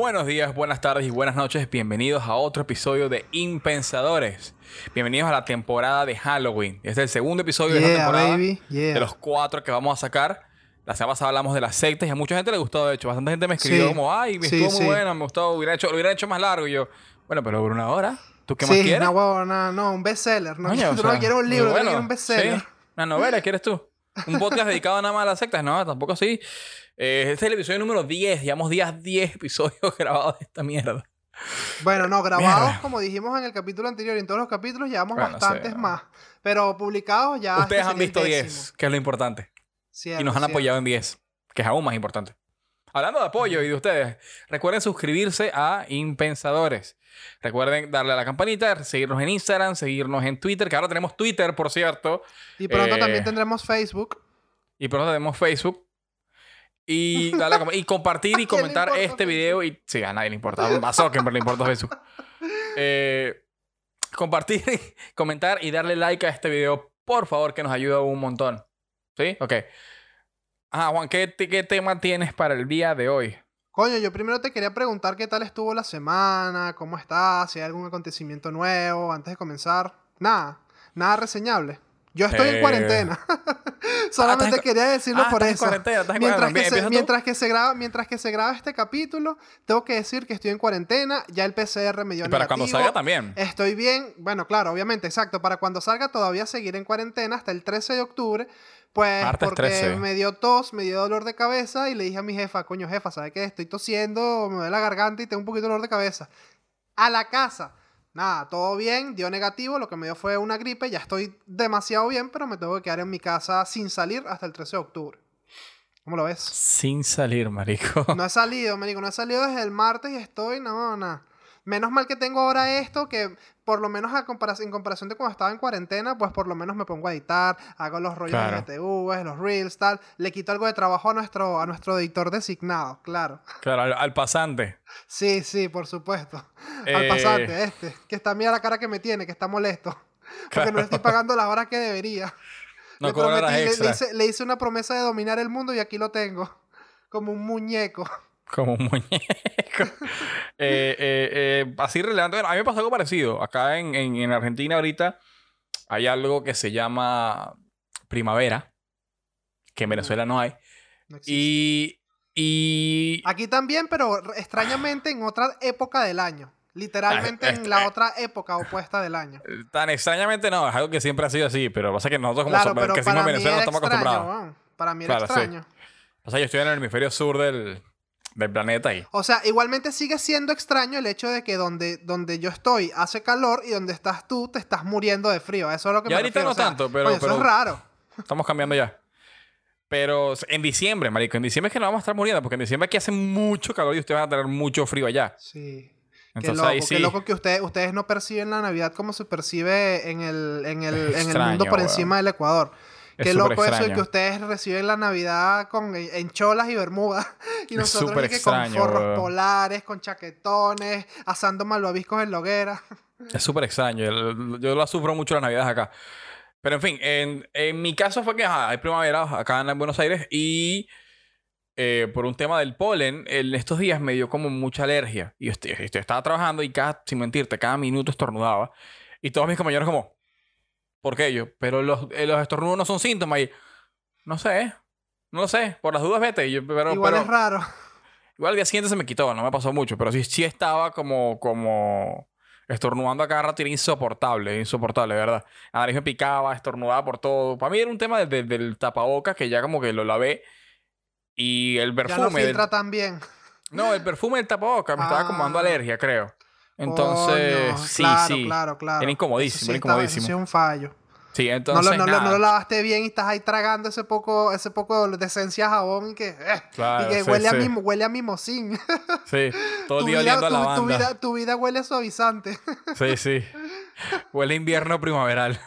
Buenos días, buenas tardes y buenas noches. Bienvenidos a otro episodio de Impensadores. Bienvenidos a la temporada de Halloween. Este es el segundo episodio de esta Yeah, temporada. baby, yeah. De los cuatro que vamos a sacar. La semana pasada hablamos de las sectas y a mucha gente le gustó, de hecho. Bastante gente me escribió Sí. como, ay, me Sí, estuvo muy sí. bueno, me gustó, hubiera hecho, lo hubiera hecho más largo. Y yo, bueno, pero duró una hora. ¿Tú qué más quieres? no, huevo, no, no, un bestseller. No, quiero, o sea, no quiero un muy libro, bueno. no quiero un bestseller. Una novela, ¿quieres tú? Un podcast dedicado nada más a las sectas. No, tampoco así. Eh, este es el episodio número 10. Llevamos días 10 episodios grabados de esta mierda. Bueno, no, grabados, Mierda. como dijimos en el capítulo anterior y en todos los capítulos, llevamos Bueno, bastantes sí. más. Pero publicados ya. Ustedes han visto 10, décimo. que es lo importante. Cierto, y nos han cierto. apoyado en 10, que es aún más importante. Hablando de apoyo y de ustedes, recuerden suscribirse a Impensadores. Recuerden darle a la campanita, seguirnos en Instagram, seguirnos en Twitter, que ahora tenemos Twitter, por cierto. Y pronto Eh, también tendremos Facebook. Y pronto tenemos Facebook. Y, a com- y compartir y comentar este video. Y, sí, a nadie le importa. A Zuckerberg le importa Facebook. Eh, compartir, comentar y darle like a este video, por favor, que nos ayuda un montón. ¿Sí? Ok. Ah, Juan, ¿qué, ¿qué tema tienes para el día de hoy? Coño, yo primero te quería preguntar qué tal estuvo la semana, cómo estás, si hay algún acontecimiento nuevo antes de comenzar. Nada, nada reseñable. Yo estoy Eh, en cuarentena. Solamente estás en- quería decirlo Ah, por estás en eso. cuarentena, estás en mientras, cuarentena. que se, mientras, que se graba, mientras que se graba este capítulo, tengo que decir que estoy en cuarentena. Ya el PCR me dio Y para cuando salga también. Estoy bien, bueno, claro, obviamente, exacto. Para cuando salga todavía seguiré en cuarentena hasta el 13 de octubre. Pues Martes porque 13. me dio tos, me dio dolor de cabeza y le dije a mi jefa, coño jefa, ¿sabes qué? Estoy tosiendo, me duele la garganta y tengo un poquito de dolor de cabeza. A la casa. Nada, todo bien, dio negativo, lo que me dio fue una gripe, ya estoy demasiado bien, pero me tengo que quedar en mi casa sin salir hasta el 13 de octubre. ¿Cómo lo ves? Sin salir, marico. No he salido, marico, no he salido desde el martes y estoy, no, nada. Menos mal que tengo ahora esto, que por lo menos a compara- en comparación de cuando estaba en cuarentena, pues por lo menos me pongo a editar, hago los rollos Claro. de GTV, los reels, tal. Le quito algo de trabajo a nuestro, a nuestro editor designado, claro. Claro, al, al pasante. Sí, sí, por supuesto. Eh, Al pasante, este, que está mira la cara que me tiene, que está molesto. Porque Claro. no le estoy pagando las horas que debería. No le, prometí- le- le, extra. hice, le hice una promesa de dominar el mundo y aquí lo tengo. Como un muñeco. Como un muñeco. Eh, eh, eh, así relevante. Bueno, a mí me pasó algo parecido. Acá en, en- en Argentina ahorita hay algo que se llama primavera, que en Venezuela no hay. No. Y... y Aquí también, pero extrañamente en otra época del año. Literalmente Ah, en la eh, otra época opuesta del año. tan extrañamente no, es algo que siempre ha sido así, pero pasa que nosotros como Claro, para en Venezuela no estamos extraño. acostumbrados. Para mí era Claro, sí. extraño. O sea, yo estoy en el hemisferio sur del, del planeta y... O sea, igualmente sigue siendo extraño el hecho de que donde, donde yo estoy hace calor y donde estás tú te estás muriendo de frío. Eso es lo que Ya me ahorita refiero. no O sea, tanto, pero- coño, eso es raro. Estamos cambiando ya. Pero en diciembre, marico, en diciembre es que nos vamos a estar muriendo, porque en diciembre aquí hace mucho calor y ustedes van a tener mucho frío allá. Sí. Entonces qué loco, ahí sí. qué loco que ustedes, ustedes no perciben la Navidad como se percibe en el, en el, en el mundo por encima del Ecuador. Es Qué loco eso de que ustedes reciben la Navidad con, en cholas y bermudas. Y Es nosotros súper y que extraño, con forros polares, con chaquetones, asando malvaviscos en la hoguera. Es súper extraño. Yo, la sufro mucho las navidades acá. Pero en fin, en, en mi caso fue que ajá, hay primavera acá en Buenos Aires y eh, por un tema del polen, en estos días me dio como mucha alergia. Y yo, estaba trabajando y cada, sin mentirte, cada minuto estornudaba. Y todos mis compañeros como, ¿por qué yo? Pero los, eh, los estornudos no son síntomas. Y no sé, no lo sé. Por las dudas vete. Yo, pero, Igual pero- es raro. Igual al día siguiente se me quitó, no me pasó mucho, pero sí, sí estaba como, como estornudando a cada rato, era insoportable, insoportable, verdad. La nariz me picaba, estornudaba por todo. Para mí era un tema de- de- del tapabocas que ya como que lo lavé y el Ya no perfume. del- filtra tan bien. no, el perfume del tapabocas me estaba como dando Ah. alergia, creo. Entonces, Coño, sí, claro, sí. Claro, claro. Era incomodísimo, sí era estaba- incomodísimo. eso sí es un fallo. Sí, No entonces lo, no, lo, nada. no lo lavaste bien y estás ahí tragando ese poco, ese poco de esencia de jabón y que, eh, Claro, y que sí, huele, sí. A mimo, huele a mimosín. Sí, todo el día vida, oliendo a tu- tu vida, tu vida huele a suavizante. Sí, sí. Huele a invierno primaveral.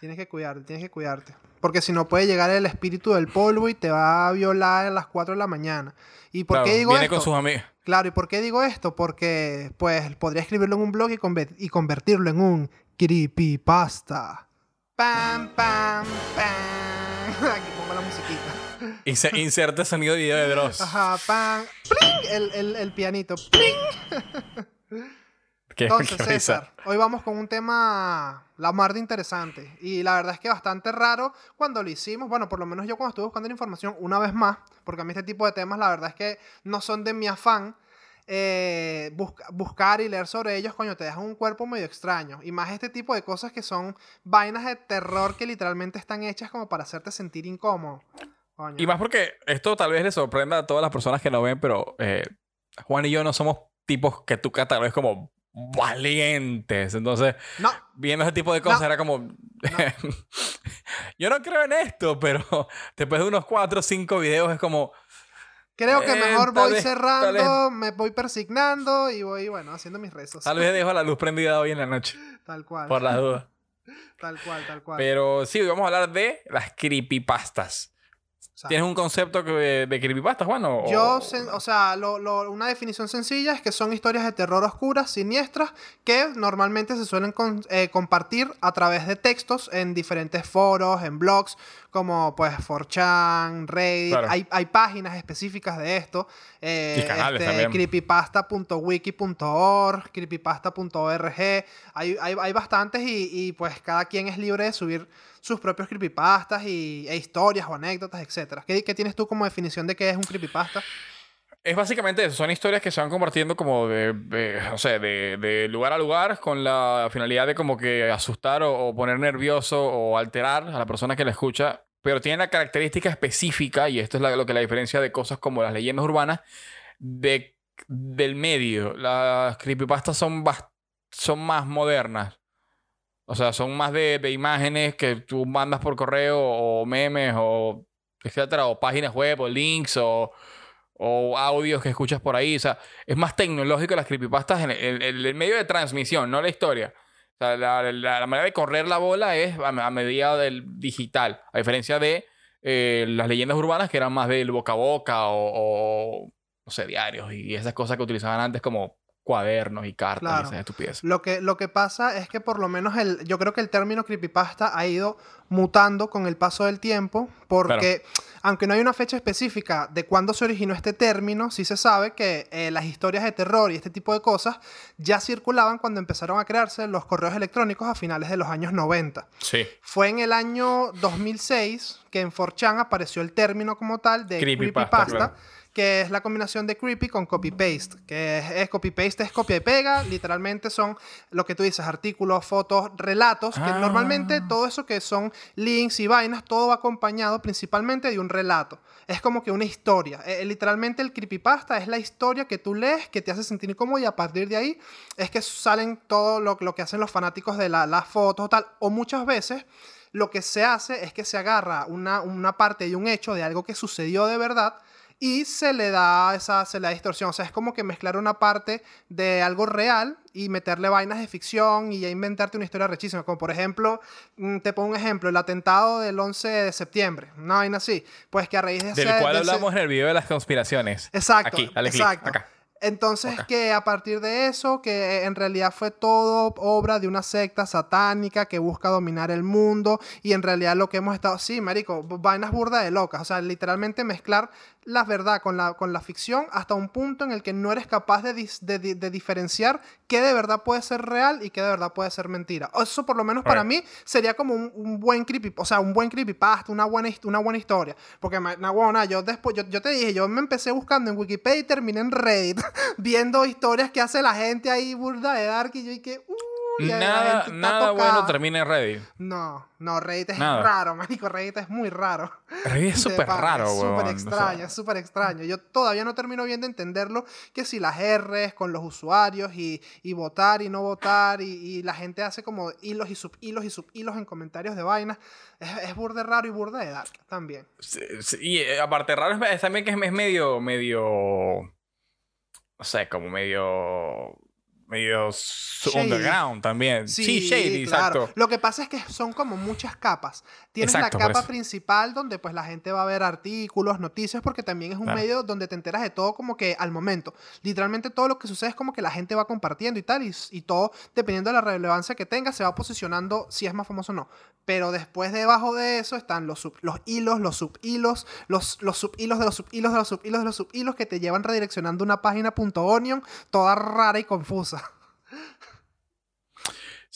tienes que cuidarte, tienes que cuidarte. Porque si no puede llegar el espíritu del polvo y te va a violar a las 4 de la mañana. ¿Y por Claro, qué digo viene esto? con sus amigos. Claro, ¿y por qué digo esto? Porque, pues, podría escribirlo en un blog y, conver- y convertirlo en un creepypasta. Pam, pam, pam. Aquí pongo la musiquita. Inse- inserte sonido de video de Dross. Ajá, pan. ¡Pling! El, el, el pianito. ¡Pling! Qué- Entonces, qué. César, hoy vamos con un tema la mar de interesante. Y la verdad es que bastante raro cuando lo hicimos. Bueno, por lo menos yo cuando estuve buscando la información una vez más, porque a mí este tipo de temas la verdad es que no son de mi afán. eh, busca- buscar y leer sobre ellos, coño, te dejan un cuerpo medio extraño. Y más este tipo de cosas que son vainas de terror que literalmente están hechas como para hacerte sentir incómodo. Coño. Y más porque esto tal vez le sorprenda a todas las personas que no ven, pero eh, Juan y yo no somos tipos que tú catalogues como valientes. Entonces, No, viendo ese tipo de cosas No. era como... yo no creo en esto, pero después de unos cuatro o cinco videos es como... creo que mejor voy vez- cerrando, me voy persignando y voy, bueno, haciendo mis rezos. Tal vez dejo la luz prendida hoy en la noche, Tal cual. por las dudas. Tal cual, tal cual. Pero sí, hoy vamos a hablar de las creepypastas. Sea, ¿Tienes un concepto que- de creepypastas, Juan? o- Yo, o sea, lo- lo- una definición sencilla es que son historias de terror oscuras, siniestras, que normalmente se suelen con- eh, compartir a través de textos en diferentes foros, en blogs, como pues 4chan, Reddit. Claro. Hay, hay páginas específicas de esto. eh, Y canales este, también. creepypasta.wiki.org, creepypasta.org. Hay, hay, hay bastantes y, y, pues cada quien es libre de subir sus propios creepypastas y, e historias o anécdotas, etc. ¿Qué, ¿Qué tienes tú como definición de qué es un creepypasta? Es básicamente eso, son historias que se van compartiendo como de, de, no de, lugar a lugar con la finalidad de como que asustar o, poner nervioso o alterar a la persona que la escucha, pero tienen la característica específica, y esto es la- lo que la diferencia de cosas como las leyendas urbanas, de, del medio. Las creepypastas son, son más modernas. O sea, son más de imágenes que tú mandas por correo o memes o etcétera, o páginas web o links o o audios que escuchas por ahí. O sea, es más tecnológico las creepypastas en el, medio de transmisión, no la historia. O sea, la, la- manera de correr la bola es a, a medida del digital. A diferencia de eh, las leyendas urbanas que eran más del boca a boca o, o, no sé, diarios y esas cosas que utilizaban antes como cuadernos y cartas y Claro. esas estupideces. Lo que, lo que pasa es que por lo menos el, yo creo que el término creepypasta ha ido mutando con el paso del tiempo, porque aunque no hay una fecha específica de cuándo se originó este término, sí se sabe que eh, las historias de terror y este tipo de cosas ya circulaban cuando empezaron a crearse los correos electrónicos a finales de los años 90. Sí. Fue en el año 2006 que en 4chan apareció el término como tal de Creepypasta, creepypasta, claro. Que es la combinación de creepy con copy-paste, que es, es copy-paste, es copia y pega, literalmente son lo que tú dices, artículos, fotos, relatos, que Ah. normalmente todo eso que son links y vainas, todo va acompañado principalmente de un relato. Es como que una historia. Eh, literalmente el creepypasta es la historia que tú lees, que te hace sentir incómodo y a partir de ahí es que salen todo lo, lo que hacen los fanáticos de la- las fotos o tal. O muchas veces lo que se hace es que se agarra una, una parte de un hecho, de algo que sucedió de verdad, y se le da esa se le da distorsión. O sea, es como que mezclar una parte de algo real y meterle vainas de ficción y ya inventarte una historia rechísima. Como por ejemplo, mm, te pongo un ejemplo, el atentado del 11 de septiembre. Una vaina así. Pues que a raíz de Del ese- cual de ese- hablamos en el video de las conspiraciones. Exacto, Aquí, dale exacto. acá. Entonces, que a partir de eso, que en realidad fue todo obra de una secta satánica que busca dominar el mundo y en realidad lo que hemos estado, sí, marico, vainas burda de locas, o sea, literalmente mezclar la verdad con la, con la ficción hasta un punto en el que no eres capaz de, dis- de, diferenciar qué de verdad puede ser real y qué de verdad puede ser mentira. Eso por lo menos para mí sería como un, un buen creepy, o sea, un buen creepypasta, una buena, una buena historia. Porque, na, huevona, yo después, yo, yo te dije, yo me empecé buscando en Wikipedia y terminé en Reddit, viendo historias que hace la gente ahí burda de dark y yo y que, uh, ya Nada, nada bueno termina en Reddit. No, no, Reddit es Nada. raro, marico, Reddit es muy raro. Reddit es súper raro, Es weón. súper extraño, es súper extraño. Yo todavía no termino bien de entenderlo, que si las R's con los usuarios y, y votar y no votar y, y la gente hace como hilos y subhilos y subhilos en comentarios de vainas. Es, es burde raro y burda de dark también. Sí, sí, Y eh, aparte raro es, es también que es, es medio, medio, no sé, como medio medio underground también. Sí, shady, claro. exacto. Lo que pasa es que son como muchas capas. Tienes Exacto, la capa eso. principal donde pues la gente va a ver artículos, noticias, porque también es un Claro. medio donde te enteras de todo como que al momento. Literalmente todo lo que sucede es como que la gente va compartiendo y tal, y, y todo, dependiendo de la relevancia que tenga, se va posicionando si es más famoso o no. Pero después debajo de eso están los, sub- los hilos, los subhilos, los, los subhilos de los subhilos de los subhilos de los subhilos que te llevan redireccionando una página .onion toda rara y confusa.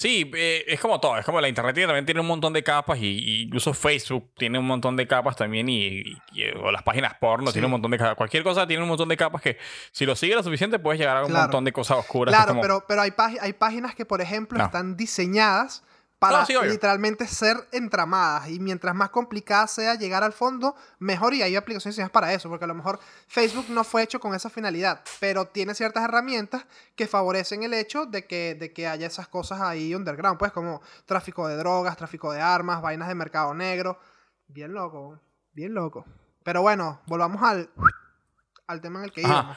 Sí, eh, es como todo. Es como la internet también tiene un montón de capas y, y incluso Facebook tiene un montón de capas también y, y- y- o las páginas porno Sí. tienen un montón de capas. Cualquier cosa tiene un montón de capas que si lo sigues lo suficiente puedes llegar a un Claro. montón de cosas oscuras. Claro, como- pero, pero hay, hay páginas que, por ejemplo, No. están diseñadas para No, sí, obvio. literalmente ser entramadas. Y mientras más complicada sea llegar al fondo, mejor. Y hay aplicaciones para eso. Porque a lo mejor Facebook no fue hecho con esa finalidad. Pero tiene ciertas herramientas que favorecen el hecho de que, de que haya esas cosas ahí underground. Pues como tráfico de drogas, tráfico de armas, vainas de mercado negro. Bien loco. Bien loco. Pero bueno, volvamos al, al tema en el que íbamos.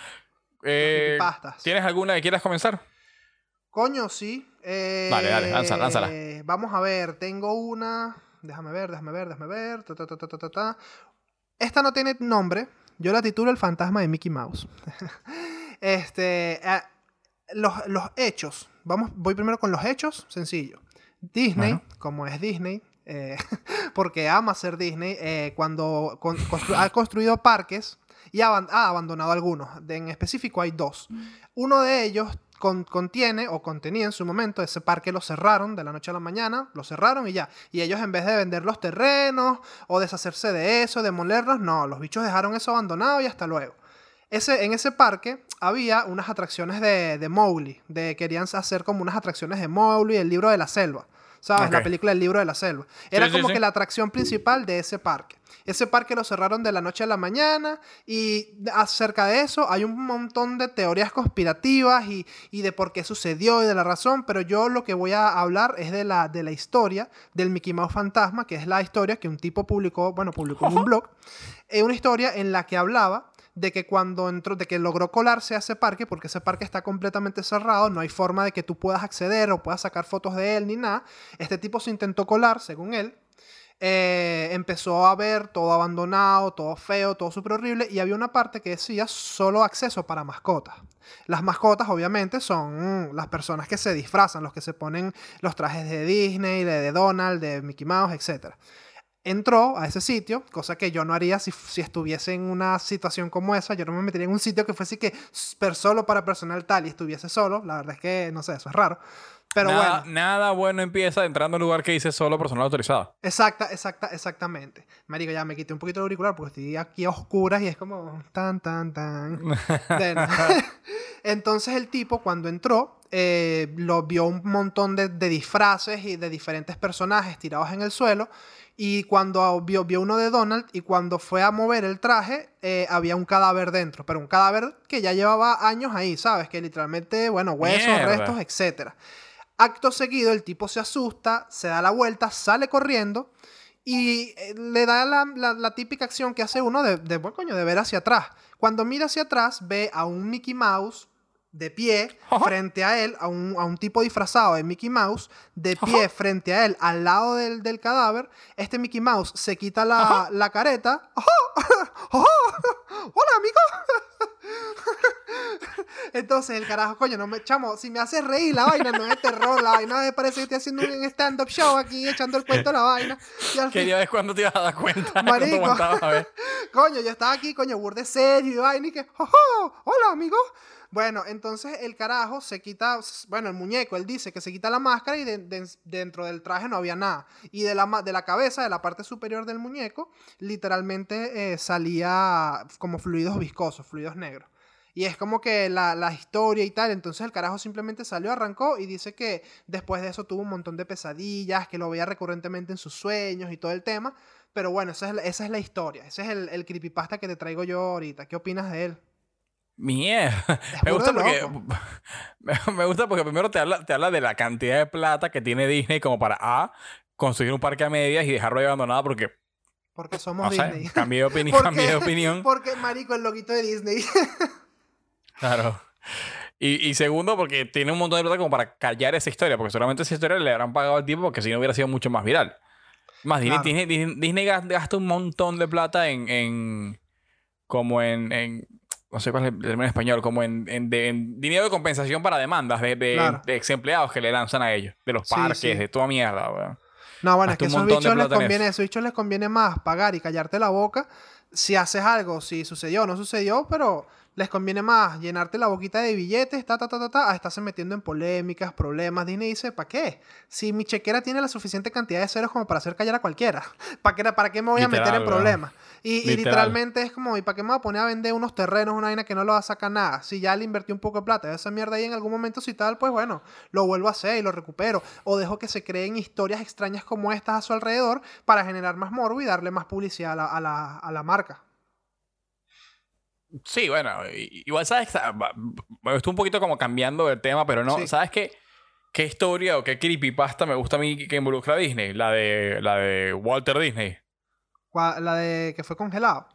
Eh. ¿Tienes alguna que quieras comenzar? Coño, sí. Eh, Dale, dale, lanza- lánzala. Vamos a ver, tengo una. Déjame ver, déjame ver, déjame ver. ta, ta, ta, ta, ta, ta, ta. Esta no tiene nombre. Yo la titulo El fantasma de Mickey Mouse. este. eh, los, los hechos. Vamos, voy primero con los hechos. Sencillo. Disney, Bueno. como es Disney, eh, porque ama ser Disney, eh, cuando con- constru- ha construido parques y ha, aban- ha abandonado algunos. De- en específico hay dos. Uno de ellos con- contiene o contenía en su momento ese parque lo cerraron de la noche a la mañana, lo cerraron y ya. Y ellos en vez de vender los terrenos o deshacerse de eso, demolerlos, no, los bichos dejaron eso abandonado y hasta luego. Ese, en ese parque había unas atracciones de, de Mowgli, de, querían hacer como unas atracciones de Mowgli, el libro de la selva. ¿Sabes? La película El libro de la selva. Era sí, como sí. que la atracción principal de ese parque. Ese parque lo cerraron de la noche a la mañana y acerca de eso hay un montón de teorías conspirativas y, y de por qué sucedió y de la razón, pero yo lo que voy a hablar es de la, de la historia del Mickey Mouse Fantasma, que es la historia que un tipo publicó, bueno, publicó en un blog, eh, una historia en la que hablaba de que cuando entró, de que logró colarse a ese parque, porque ese parque está completamente cerrado, no hay forma de que tú puedas acceder o puedas sacar fotos de él ni nada. Este tipo se intentó colar, según él. Eh, empezó a ver todo abandonado, todo feo, todo súper horrible, y había una parte que decía solo acceso para mascotas. Las mascotas, obviamente, son las personas que se disfrazan, los que se ponen los trajes de Disney, de, Donald, de Mickey Mouse, etc. Entró a ese sitio, cosa que yo no haría si, si estuviese en una situación como esa. Yo no me metería en un sitio que fuese que solo para personal tal y estuviese solo. La verdad es que, no sé, eso es raro. Pero nada, bueno. nada bueno empieza entrando a un lugar que dice solo personal autorizado. Exacta, exacta, exactamente. Marico, ya me quité un poquito el auricular porque estoy aquí a oscuras y es como tan, tan, tan. Entonces el tipo cuando entró eh, lo vio un montón de, de disfraces y de diferentes personajes tirados en el suelo y cuando vio, vio uno de Donald y cuando fue a mover el traje eh, había un cadáver dentro, pero un cadáver que ya llevaba años ahí, ¿sabes? Que literalmente, bueno, huesos, Mierda. restos, etcétera. Acto seguido, el tipo se asusta, se da la vuelta, sale corriendo y eh, le da la, la- la típica acción que hace uno de, coño, de ver hacia atrás. Cuando mira hacia atrás, ve a un Mickey Mouse de pie frente a él, a un, a un tipo disfrazado de Mickey Mouse, de pie frente a él, al lado del, del cadáver. Este Mickey Mouse se quita la, la careta. ¡Hola, amigo! Entonces el carajo, coño, no me chamo, si me haces reír la vaina, no es terror, la vaina me parece que estoy haciendo un stand-up show aquí echando el cuento de la vaina. Y al fin, Quería ver cuándo te ibas a dar cuenta. Marico. a ver. coño, yo estaba aquí, coño, burde serio y vaina y que, ¡Ajá! ¡Hola, amigo! Bueno, entonces el carajo se quita, bueno, el muñeco, él dice que se quita la máscara y de- de- dentro del traje no había nada. Y de la, de la cabeza, de la parte superior del muñeco, literalmente eh, salía como fluidos viscosos, fluidos negros. Y es como que la, la historia y tal. Entonces el carajo simplemente salió, arrancó y dice que después de eso tuvo un montón de pesadillas, que lo veía recurrentemente en sus sueños y todo el tema. Pero bueno, esa es la, esa es la historia. Ese es el, el creepypasta que te traigo yo ahorita. ¿Qué opinas de él? Mierda. Me gusta porque. Me, gusta porque primero te habla, te habla de la cantidad de plata que tiene Disney como para A. Construir un parque a medias y dejarlo ahí abandonado porque. Porque somos No sé, Disney. cambié de, opini- Porque- cambié de opinión. Porque, marico, el loguito de Disney. Claro. Y, y segundo, porque tiene un montón de plata como para callar esa historia, porque solamente esa historia le habrán pagado el tiempo, porque si no hubiera sido mucho más viral. Más, Disney- Claro. Disney, Disney- Disney gas- gasta un montón de plata en. en como en, en- No sé cuál es el término en español. Como en, en- de- en dinero de compensación para demandas de, de, Claro. de ex empleados que le lanzan a ellos. De los Sí, parques, sí. de toda mierda, weón. No, bueno, es Gasta que esos bichos les conviene, eso. esos bichos les conviene más pagar y callarte la boca si haces algo, si sucedió o no sucedió, pero les conviene más llenarte la boquita de billetes, ta, ta, ta, ta, ta, a estarse metiendo en polémicas, problemas. Disney dice, ¿para qué? Si mi chequera tiene la suficiente cantidad de ceros como para hacer callar a cualquiera, ¿para qué, para qué me voy a meter en problemas? Y, y Literal. literalmente es como, ¿y para qué me voy a poner a vender unos terrenos, una vaina que no lo va a sacar nada? Si ya le invertí un poco de plata, esa mierda ahí en algún momento, si tal, pues bueno, lo vuelvo a hacer y lo recupero. O dejo que se creen historias extrañas como estas a su alrededor para generar más morbo y darle más publicidad a la, a la, a la marca. Sí, bueno, igual sabes, estoy un poquito como cambiando el tema, pero no, Sí. ¿sabes qué? ¿Qué historia o qué creepypasta me gusta a mí que involucra a Disney? La de, la de Walter Disney. La de que fue congelado.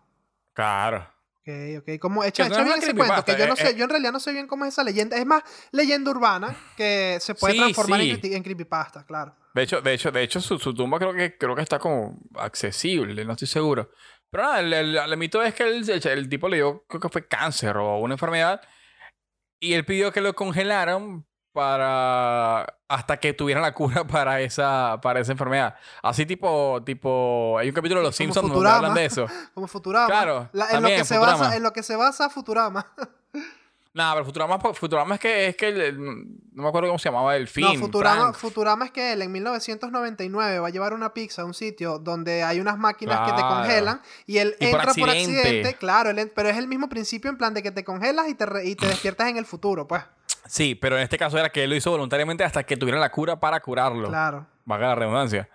Claro. Ok, ok. ¿Cómo? Echa, no echa es bien ese cuento, que yo no eh, sé, eh. yo en realidad no sé bien cómo es esa leyenda. Es más, leyenda urbana que se puede Sí, transformar sí. En, en creepypasta, claro. De hecho, de hecho, de hecho su, su tumba creo que, creo que está como accesible, no estoy seguro. Pero nada, el, el- el mito es que el, el- tipo le dio, creo que fue cáncer o una enfermedad, y él pidió que lo congelaran para hasta que tuvieran la cura para esa, para esa enfermedad. Así tipo, tipo, hay un capítulo de Los Como Simpsons donde hablan de eso. Como Futurama. Claro, La- en, lo también, que se Futurama. basa, en lo que se basa Futurama. Nada, pero Futurama, Futurama es que, es que el- el- no me acuerdo cómo se llamaba el film. no, Futurama, Frank. Futurama es que él en 1999 va a llevar una pizza a un sitio donde hay unas máquinas que te congelan y él Y entra por accidente. accidente, claro, él pero es el mismo principio en plan de que te congelas y te, re- y te despiertas en el futuro, pues. Sí, pero en este caso era que él lo hizo voluntariamente hasta que tuvieran la cura para curarlo. Claro. Valga la redundancia.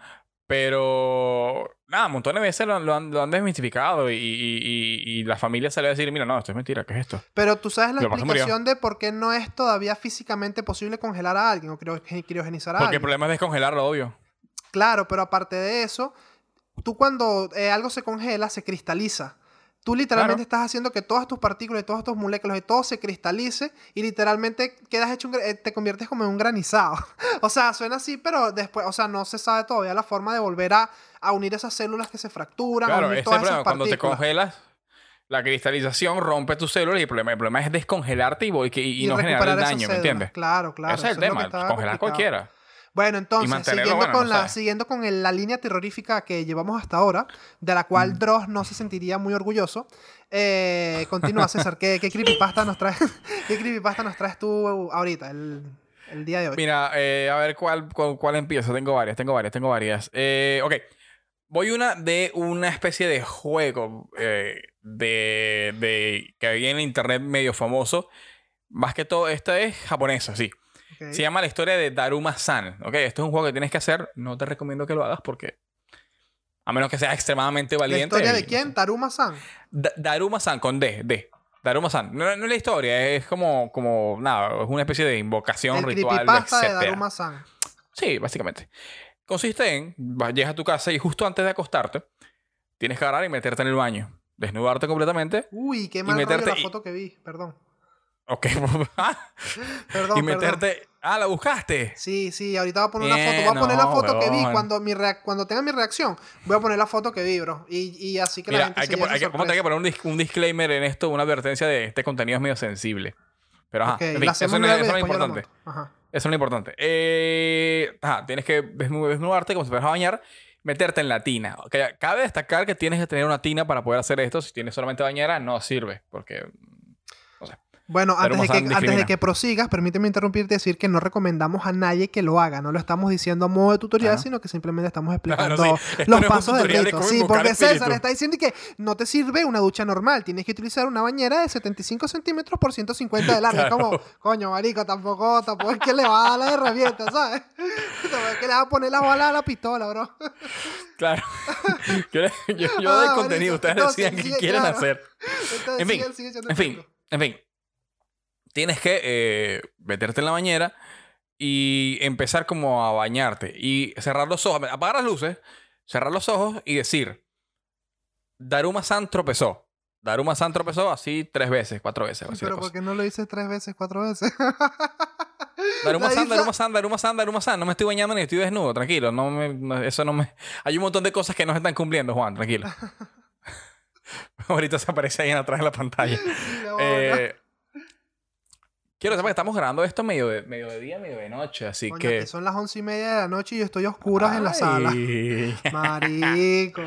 Pero, nada, montones de veces lo, lo han, lo han desmitificado y, y, y- y la familia salió a decir, mira, no, esto es mentira, ¿qué es esto? Pero tú sabes la que explicación de por qué no es todavía físicamente posible congelar a alguien o criogenizar a Porque el alguien. problema es descongelarlo, obvio. Claro, pero aparte de eso, tú cuando eh, algo se congela, se cristaliza. Tú literalmente Claro. estás haciendo que todas tus partículas y todas tus moléculas y todo se cristalice y literalmente quedas hecho un, eh, te conviertes como en un granizado. o sea, suena así, pero después, o sea, no se sabe todavía la forma de volver a, a unir esas células que se fracturan, a Claro, unir todas problema. esas Cuando te congelas, la cristalización rompe tus células y el problema, el problema es descongelarte y, voy- que- y, y no generar el daño, ¿me entiendes? Claro, claro. Ese es el tema, congelar complicado. cualquiera. Bueno, entonces, siguiendo, bueno, con no la, siguiendo con el- la línea terrorífica que llevamos hasta ahora, de la cual Mm. Dross no se sentiría muy orgulloso, eh, continúa, César. ¿qué, qué, creepypasta nos traes, ¿Qué creepypasta nos traes tú ahorita, el, el día de hoy? Mira, eh, a ver cuál, cuál, cuál empiezo. Tengo varias, tengo varias, tengo varias. Eh, ok. Voy una de una especie de juego eh, de, de que había en internet medio famoso. Más que todo, esta es japonesa, sí. Se llama la historia de Daruma-san. Ok, esto es un juego que tienes que hacer. No te recomiendo que lo hagas porque. A menos que seas extremadamente ¿La valiente. historia de y- quién? Taruma-san. Da- Daruma-san con D, D. Daruma-san. No, no es la historia, es como, como, nada, es una especie de invocación El ritual, creepypasta de etcétera. Daruma-san. Sí, básicamente. Consiste en, llegas a tu casa y justo antes de acostarte, tienes que agarrar y meterte en el baño. Desnudarte completamente. Uy, qué mal rollo meterte la y- foto que vi. Perdón. Ok. Ah, Perdón, y perdón. meterte... Ah, ¿la buscaste? Sí, sí, ahorita voy a poner una Bien, foto. Voy a poner la foto que vi. Cuando, mi rea- cuando tenga mi reacción, voy a poner la foto que vi, bro. Y, y así que la Mira, gente hay se que, pon- hay que, poner un, dis- un disclaimer en esto, una advertencia de este contenido es medio sensible. Pero ajá, Ok, en fin, la eso no, es la importante. Ajá. Eso no es lo importante. Eh, ajá, tienes que desnu- desnudarte como si fueras a bañar, meterte en la tina. Ok, Cabe destacar que tienes que tener una tina para poder hacer esto. Si tienes solamente bañera, no sirve. Porque. Bueno, antes de, que, antes de discrimina. que prosigas, permíteme interrumpirte y decir que no recomendamos a nadie que lo haga. No lo estamos diciendo a modo de tutorial, Claro. sino que simplemente estamos Claro, explicando sí. Los no pasos del rito. Sí, porque César está diciendo que no te sirve una ducha normal. Tienes que utilizar una bañera de 75 centímetros por 150 de larga. Es Claro. como, coño, marico, tampoco, tampoco es que le va a dar la herramienta, ¿sabes? Tampoco es que le va a poner la bala a la pistola, bro. Claro. yo yo, yo Ah, doy marico, contenido. Ustedes entonces, qué sigue, quieren claro. hacer. Entonces, En fin, sigue- sigue En fin, en fin. Tienes que eh, meterte en la bañera y empezar como a bañarte. Y cerrar los ojos. Apagar las luces, cerrar los ojos y decir: Daruma-san tropezó. Daruma-san tropezó así tres veces, cuatro veces. así Pero. ¿por qué no lo dices tres veces, cuatro veces? Daruma-san, La isla- Daruma-san, Daruma-san, Daruma-san. No me estoy bañando ni estoy desnudo, tranquilo. No me, no- eso no me... Hay un montón de cosas que no se están cumpliendo, Juan, tranquilo. Ahorita se aparece ahí atrás de la pantalla. Eh, quiero saber que estamos grabando esto medio de, medio de día, medio de noche, así Coño, que... que son las once y media de la noche y yo estoy a oscuras en la sala. Marico.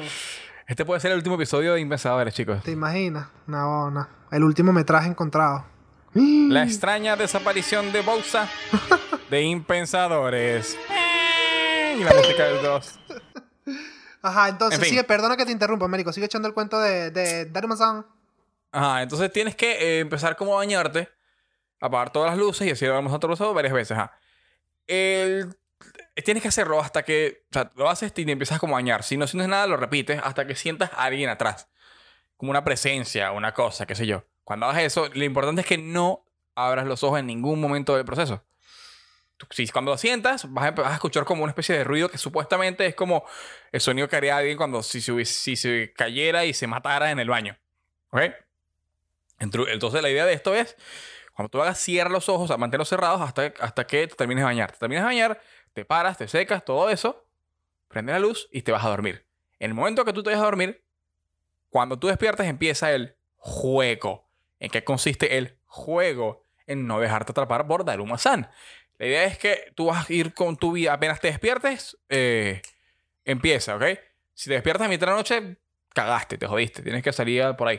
Este puede ser el último episodio de Impensadores, chicos. ¿Te imaginas? Una bona. El último metraje encontrado. La extraña desaparición de Bousa de Impensadores. Y la música del 2. Ajá, entonces En fin. sigue, perdona que te interrumpa, Américo. Sigue echando el cuento de, de Daruma-san. Ajá, entonces tienes que eh, empezar como a bañarte, apagar todas las luces y así lo vamos a otro varias veces. El- Tienes que hacerlo hasta que, lo haces y te empiezas como a bañar. Si no sientes nada, lo repites hasta que sientas a alguien atrás. Como una presencia, una cosa, qué sé yo. Cuando hagas eso, lo importante es que no abras los ojos en ningún momento del proceso. Si cuando lo sientas, vas a, escuchar como una especie de ruido que supuestamente es como el sonido que haría alguien cuando si hubiese- si se cayera y se matara en el baño. ¿Ok? Entonces la idea de esto es, cuando tú hagas, cierra los ojos, manténlos cerrados hasta, hasta que te termines de bañar. Te termines de bañar, te paras, te secas, todo eso, prende la luz y te vas a dormir. En el momento que tú te vayas a dormir, cuando tú despiertas empieza el juego. ¿En qué consiste el juego? En no dejarte atrapar por Daruma-san. La idea es que tú vas a ir con tu vida, apenas te despiertes, eh, empieza, ¿ok? Si te despiertas a mitad de la noche, cagaste, te jodiste, tienes que salir por ahí.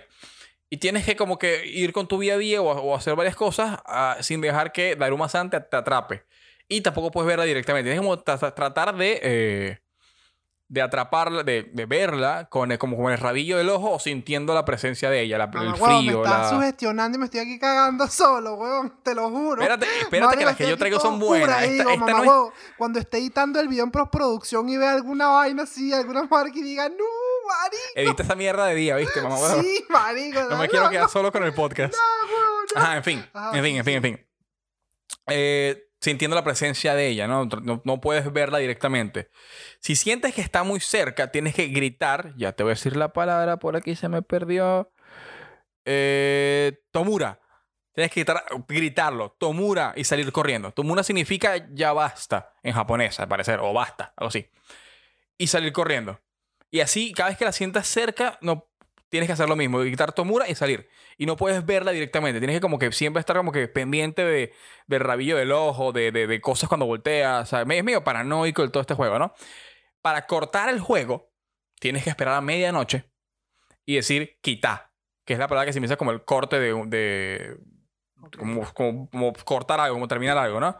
Y tienes que como que ir con tu vida a día o, o hacer varias cosas ah, sin dejar que Daruma-san te, te atrape. Y tampoco puedes verla directamente. Tienes como tra- tratar de, eh, de atraparla, de, de verla con el, como con el rabillo del ojo o sintiendo la presencia de ella, la- Mamá, el huevón, me frío. estás La... sugestionando y me estoy aquí cagando solo, weón. Te lo juro. Espérate, espérate que las que yo traigo son buenas. Esta, digo, esta mamá, no es- huevo, cuando esté editando el video en postproducción y vea alguna vaina así, alguna marca y diga, no, marico. Edita esa mierda de día, ¿viste, mamá? Sí, marico. No me quiero quedar solo con el podcast. no. Ajá, en fin, Ajá, en fin, en fin, en fin. Eh, sintiendo la presencia de ella, ¿no? ¿no? no puedes verla directamente. Si sientes que está muy cerca, tienes que gritar. Ya te voy a decir la palabra, por aquí se me perdió. Eh, Tomura. Tienes que gritar- gritarlo, Tomura, y salir corriendo. Tomura significa ya basta en japonés, al parecer, o basta, algo así. Y salir corriendo. Y así, cada vez que la sientas cerca, no tienes que hacer lo mismo, gritar Tomura y salir. Y no puedes verla directamente. Tienes que como que siempre estar como que pendiente de, del rabillo del ojo, de, de- de cosas cuando volteas. O sea, es medio paranoico el todo este juego, ¿no? Para cortar el juego, tienes que esperar a medianoche y decir quita, que es la palabra que se empieza como el corte de... de como, como- como cortar algo, como terminar algo, ¿no?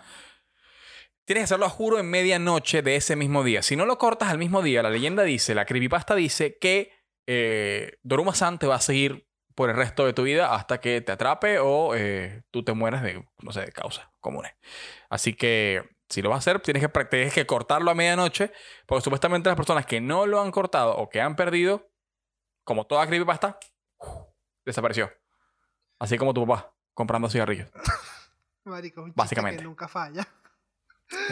Tienes que hacerlo a juro en medianoche de ese mismo día. Si no lo cortas al mismo día, la leyenda dice, la creepypasta dice que eh, Doruma-san te va a seguir por el resto de tu vida hasta que te atrape o eh, tú te mueras de, no sé, de causas comunes. Así que si lo vas a hacer, tienes que, tienes que cortarlo a medianoche, porque supuestamente las personas que no lo han cortado o que han perdido, como toda creepypasta, desapareció. Así como tu papá comprando cigarrillos. Marico, un Básicamente. que nunca falla.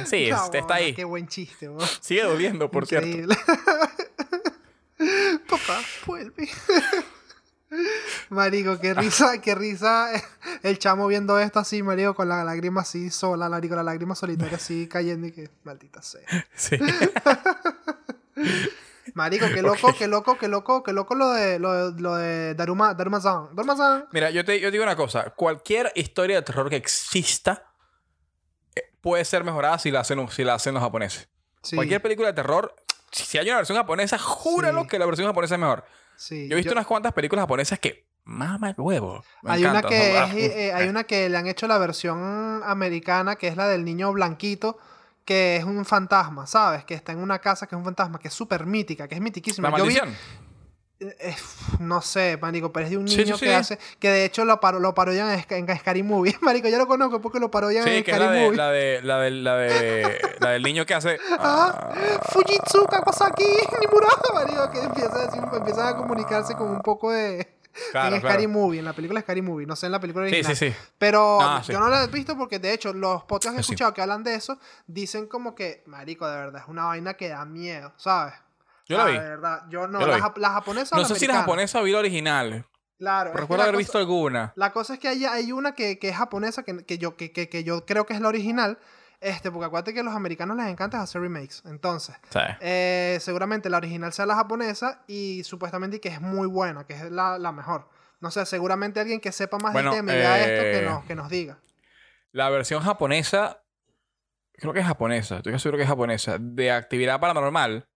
Sí, No, es- está ahí. Qué buen chiste, weón. Sigue doliendo, por cierto. Increíble. Papá, vuelve. Marico, qué risa, qué risa. El chamo viendo esto así, marico, con la lágrima así sola, marico, la lágrima solitaria así cayendo y que, maldita sea. Sí. Marico, qué loco, qué loco, qué loco, qué loco lo de, lo de, lo de Daruma, Daruma-san. Daruma-san. Mira, yo te, yo te digo una cosa. Cualquier historia de terror que exista puede ser mejorada si la hacen, si la hacen los japoneses. Sí, Cualquier película de terror, si hay una versión japonesa, júralo Sí. que la versión japonesa es mejor. sí. Yo he visto Yo- unas cuantas películas japonesas que... Mama el huevo. Me hay una que es, eh, eh, hay una que le han hecho la versión americana, que es la del niño blanquito, que es un fantasma, ¿sabes? Que está en una casa que es un fantasma, que es súper mítica, que es mitiquísima. La Yo vi- maldición. Eh, eh, no sé, marico, pero es de un niño sí, que sí. hace, que de hecho lo, paro- lo parodian en, en Scary Movie. Marico, yo lo conozco porque lo parodian en que Scary la, de, Movie. la, de, la, de, la, de, la del niño que hace... Ah, Fujitsu Kawasaki Nimura, marico, que empieza a, decir, empiezan a comunicarse con un poco de... Claro, en claro. Scary Movie, en la película Scary Movie, no sé en la película original. sí, sí. Pero Ah, sí. yo no lo he visto porque de hecho los podcasts que he escuchado que hablan de eso dicen como que, marico, de verdad, es una vaina que da miedo, ¿sabes? Yo la Ah, vi. De verdad, yo no, Yo la japonesa No sé si la americana? japonesa o vi la original. Claro. Recuerdo haber cosa- visto alguna. La cosa es que hay, hay una que, que es japonesa, que, que yo, que, que- que yo creo que es la original. Este, porque acuérdate que a los americanos les encanta hacer remakes. Entonces, Sí. eh, seguramente la original sea la japonesa y supuestamente que es muy buena, que es la, la mejor. No sé, seguramente alguien que sepa más Bueno, del tema y vea esto eh, que nos, que nos diga. La versión japonesa, creo que es japonesa, estoy seguro que es japonesa, de actividad paranormal,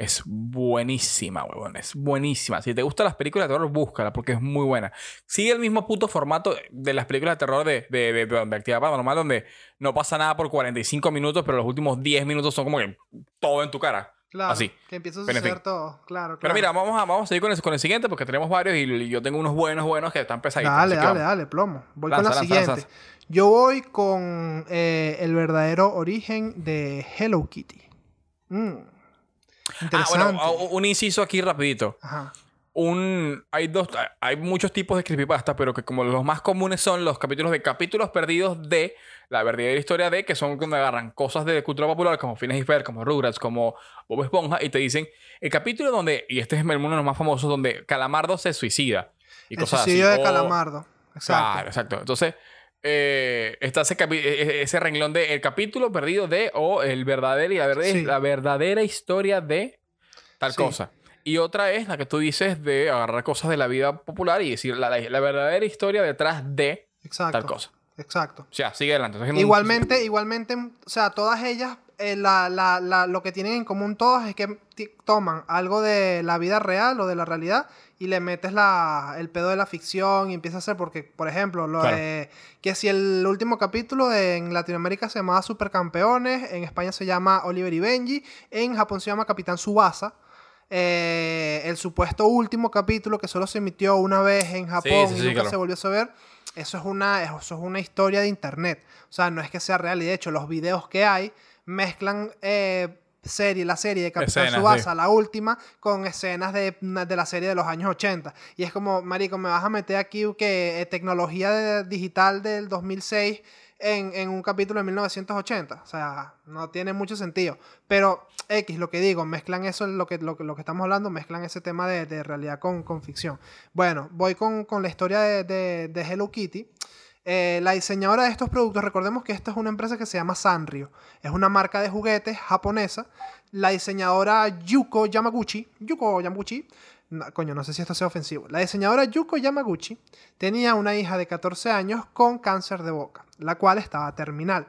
es buenísima, huevón. Es buenísima. Si te gustan las películas de terror, búscala porque es muy buena. Sigue el mismo puto formato de las películas de terror de, de, de- de actividad paranormal, donde no pasa nada por 45 minutos, pero los últimos 10 minutos son como que todo en tu cara. Claro, así. que empieza a en suceder fin. todo. Claro, Pero mira, vamos a, vamos a seguir con el, con el siguiente porque tenemos varios y yo tengo unos buenos, buenos que están pesaditos. Dale, dale, dale, plomo. Voy Lanza, con la lanza, siguiente. lanza. Yo voy con eh, el verdadero origen de Hello Kitty. Mm. Ah, Interesante. bueno, un inciso aquí rapidito. Ajá. un hay dos hay muchos tipos de creepypasta pero que como los más comunes son los capítulos de capítulos perdidos de la verdadera historia de que son donde agarran cosas de cultura popular como Phineas y Ferb como Rugrats como Bob Esponja y te dicen el capítulo donde y este es uno de los más famosos donde Calamardo se suicida y El cosas así suicidio de O- Calamardo. Exacto. Claro, exacto. Entonces, eh, está ese, capi- e- ese renglón de el capítulo perdido de o el verdadero y la, verdadera- Sí. la verdadera historia de tal Sí. cosa. Y otra es la que tú dices de agarrar cosas de la vida popular y decir la, la- la verdadera historia detrás de Exacto. tal cosa. Exacto. O sea, sigue adelante. Entonces, Igualmente, igualmente, o sea, todas ellas, eh, la, la- la- lo que tienen en común todas es que toman algo de la vida real o de la realidad y le metes la, el pedo de la ficción y empieza a hacer, porque, por ejemplo, lo Claro. de que si el último capítulo de- en Latinoamérica se llamaba Supercampeones, en España se llama Oliver y Benji, en Japón se llama Capitán Subasa. eh, el supuesto último capítulo que solo se emitió una vez en Japón sí, y sí, nunca claro. se volvió a saber, eso es, una, eso es una historia de internet. O sea, no es que sea real. Y de hecho, los videos que hay mezclan eh, serie, la serie de Capitán Escenas, Subasa, la última, con escenas de, de la serie de los años 80. Y es como, marico, me vas a meter aquí que eh, tecnología de- digital del 2006 en, un capítulo de 1980. O sea, no tiene mucho sentido. Pero X, lo que digo, mezclan eso, lo que, lo lo que estamos hablando, mezclan ese tema de, de realidad con, con ficción. Bueno, voy con, con la historia de, de- de Hello Kitty. Eh, la diseñadora de estos productos, recordemos que esta es una empresa que se llama Sanrio. Es una marca de juguetes japonesa. La diseñadora Yuko Yamaguchi. Yuko Yamaguchi. No, coño, no sé si esto sea ofensivo. La diseñadora Yuko Yamaguchi tenía una hija de 14 años con cáncer de boca, la cual estaba terminal.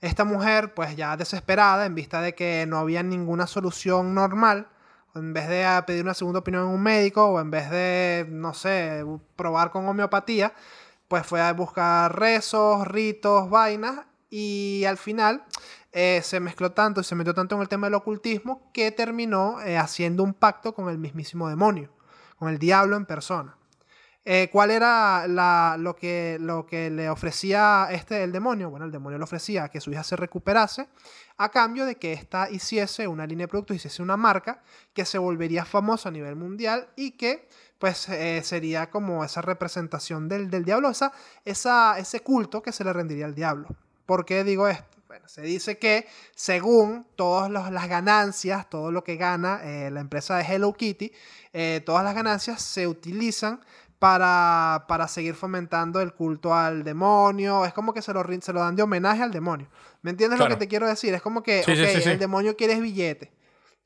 Esta mujer, pues ya desesperada, en vista de que no había ninguna solución normal, en vez de pedir una segunda opinión en un médico o en vez de, no sé, probar con homeopatía, pues fue a buscar rezos, ritos, vainas y al final eh, se mezcló tanto y se metió tanto en el tema del ocultismo que terminó eh, haciendo un pacto con el mismísimo demonio, con el diablo en persona. Eh, ¿Cuál era lo, que, le ofrecía este el demonio? Bueno, el demonio le ofrecía que su hija se recuperase a cambio de que ésta hiciese una línea de productos, hiciese una marca que se volvería famosa a nivel mundial y que pues sería como esa representación del, del diablo, esa, esa, ese culto que se le rendiría al diablo. ¿Por qué digo esto? Bueno, se dice que según todas las ganancias, todo lo que gana eh, la empresa de Hello Kitty, eh, todas las ganancias se utilizan para, para seguir fomentando el culto al demonio. Es como que se lo, se lo dan de homenaje al demonio. ¿Me entiendes lo que te quiero decir? Es como que Sí, sí, ok, sí, sí. el demonio quiere billete.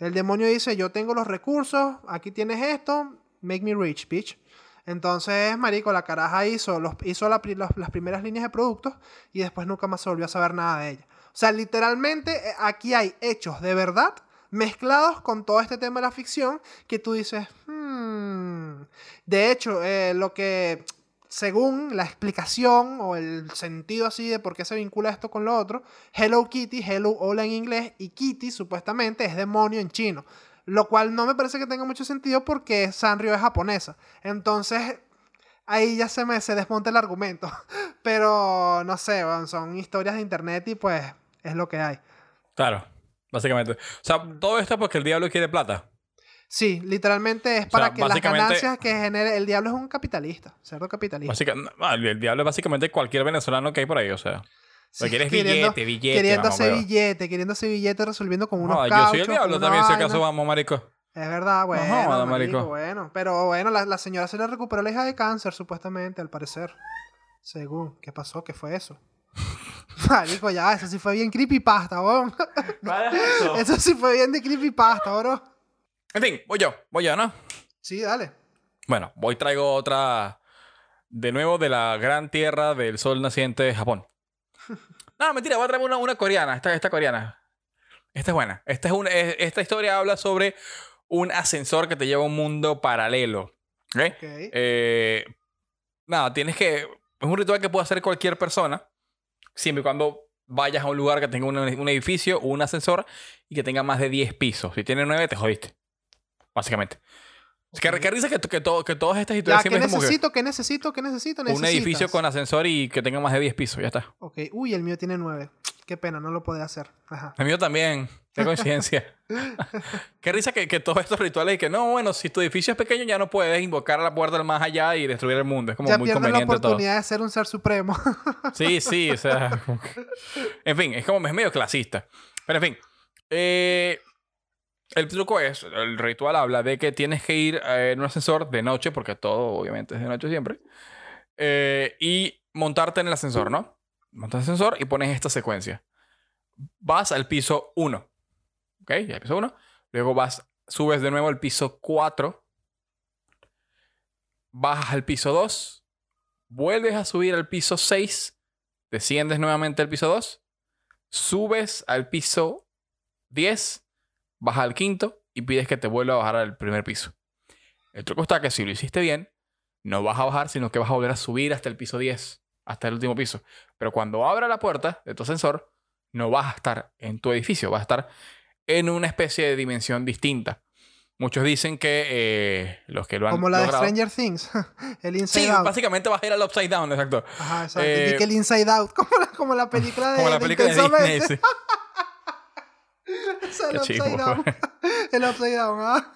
El demonio dice, yo tengo los recursos, aquí tienes esto, make me rich, bitch. Entonces, marico, la caraja hizo, los, hizo la pri- los- las primeras líneas de productos y después nunca más se volvió a saber nada de ella. O sea, literalmente eh, aquí hay hechos de verdad mezclados con todo este tema de la ficción que tú dices, "Hmm". de hecho, eh, lo que, según la explicación o el sentido así de por qué se vincula esto con lo otro, Hello Kitty, Hello Hola en inglés y Kitty supuestamente es demonio en chino. Lo cual no me parece que tenga mucho sentido porque Sanrio es japonesa. Entonces, ahí ya se me se desmonta el argumento. Pero no sé, son historias de internet y pues es lo que hay. Claro, básicamente. O sea, todo esto es porque el diablo quiere plata. Sí, literalmente es para que las ganancias que genere. El diablo es un capitalista, cerdo capitalista. Básica- no, el, diablo es básicamente cualquier venezolano que hay por ahí, o sea. Sí, quieres billete, billete. Queriendo hacer billete, queriendo hacer billete resolviendo con unos No, yo soy el diablo también, si acaso vamos, marico. Es verdad, bueno, joda, marico, marico. bueno. Pero bueno, la, la señora se le recuperó la hija de cáncer, supuestamente, al parecer. Según. ¿Qué pasó? ¿Qué fue eso? Marico, ya, eso sí fue bien creepypasta, weón. Eso sí fue bien de creepypasta, bro. En fin, voy yo, voy yo, ¿no? Sí, dale. Bueno, voy traigo otra de nuevo de la gran tierra del sol naciente de Japón. No, mentira, voy a traer una, una coreana, esta, esta coreana. Esta es buena. Esta, es una, es- esta historia habla sobre un ascensor que te lleva a un mundo paralelo. ¿ok? Ok. Eh, nada, tienes que... Es un ritual que puede hacer cualquier persona, siempre y cuando vayas a un lugar que tenga un, un edificio o un ascensor y que tenga más de 10 pisos. Si tiene 9, te jodiste. Básicamente. Es que, que risa que, que, todo- que todas estas historias ¿qué siempre es como que necesito? ¿Qué necesito? ¿Qué necesito? un edificio con ascensor y que tenga más de 10 pisos. Ya está. Ok. Uy, el mío tiene nueve. Qué pena, no lo podía hacer. Ajá. El mío también. Qué coincidencia. Qué risa que, que todos estos rituales y que no, bueno, si tu edificio es pequeño ya no puedes invocar a la puerta del más allá y destruir el mundo. Es como ya muy la conveniente todo. oportunidad de ser un ser supremo. Sí, sí, o sea. que- En fin, es como es medio clasista. Pero en fin. eh, el truco es, el ritual habla de que tienes que ir eh, en un ascensor de noche, porque todo obviamente es de noche siempre. eh, y montarte en el ascensor, ¿no? Montas el ascensor y pones esta secuencia. Vas al piso 1. Ya el piso 1. Luego vas, subes de nuevo al piso 4. Bajas al piso 2. Vuelves a subir al piso 6 desciendes nuevamente al piso 2, subes al piso 10, bajas al quinto y pides que te vuelva a bajar al primer piso. El truco está que si lo hiciste bien, no vas a bajar, sino que vas a volver a subir hasta el piso 10, hasta el último piso. Pero cuando abra la puerta de tu ascensor, no vas a estar en tu edificio, vas a estar en una especie de dimensión distinta. Muchos dicen que eh, los que lo han Como la logrado- de Stranger Things. el Inside Sí, Out. básicamente vas a ir al upside down, exacto. Ajá, exacto. Eh, que el Inside Out. Como la, como la película de, Como la de película de Disney. Sí. Es Qué el. Upside Down. el Upside Down, ¿ah?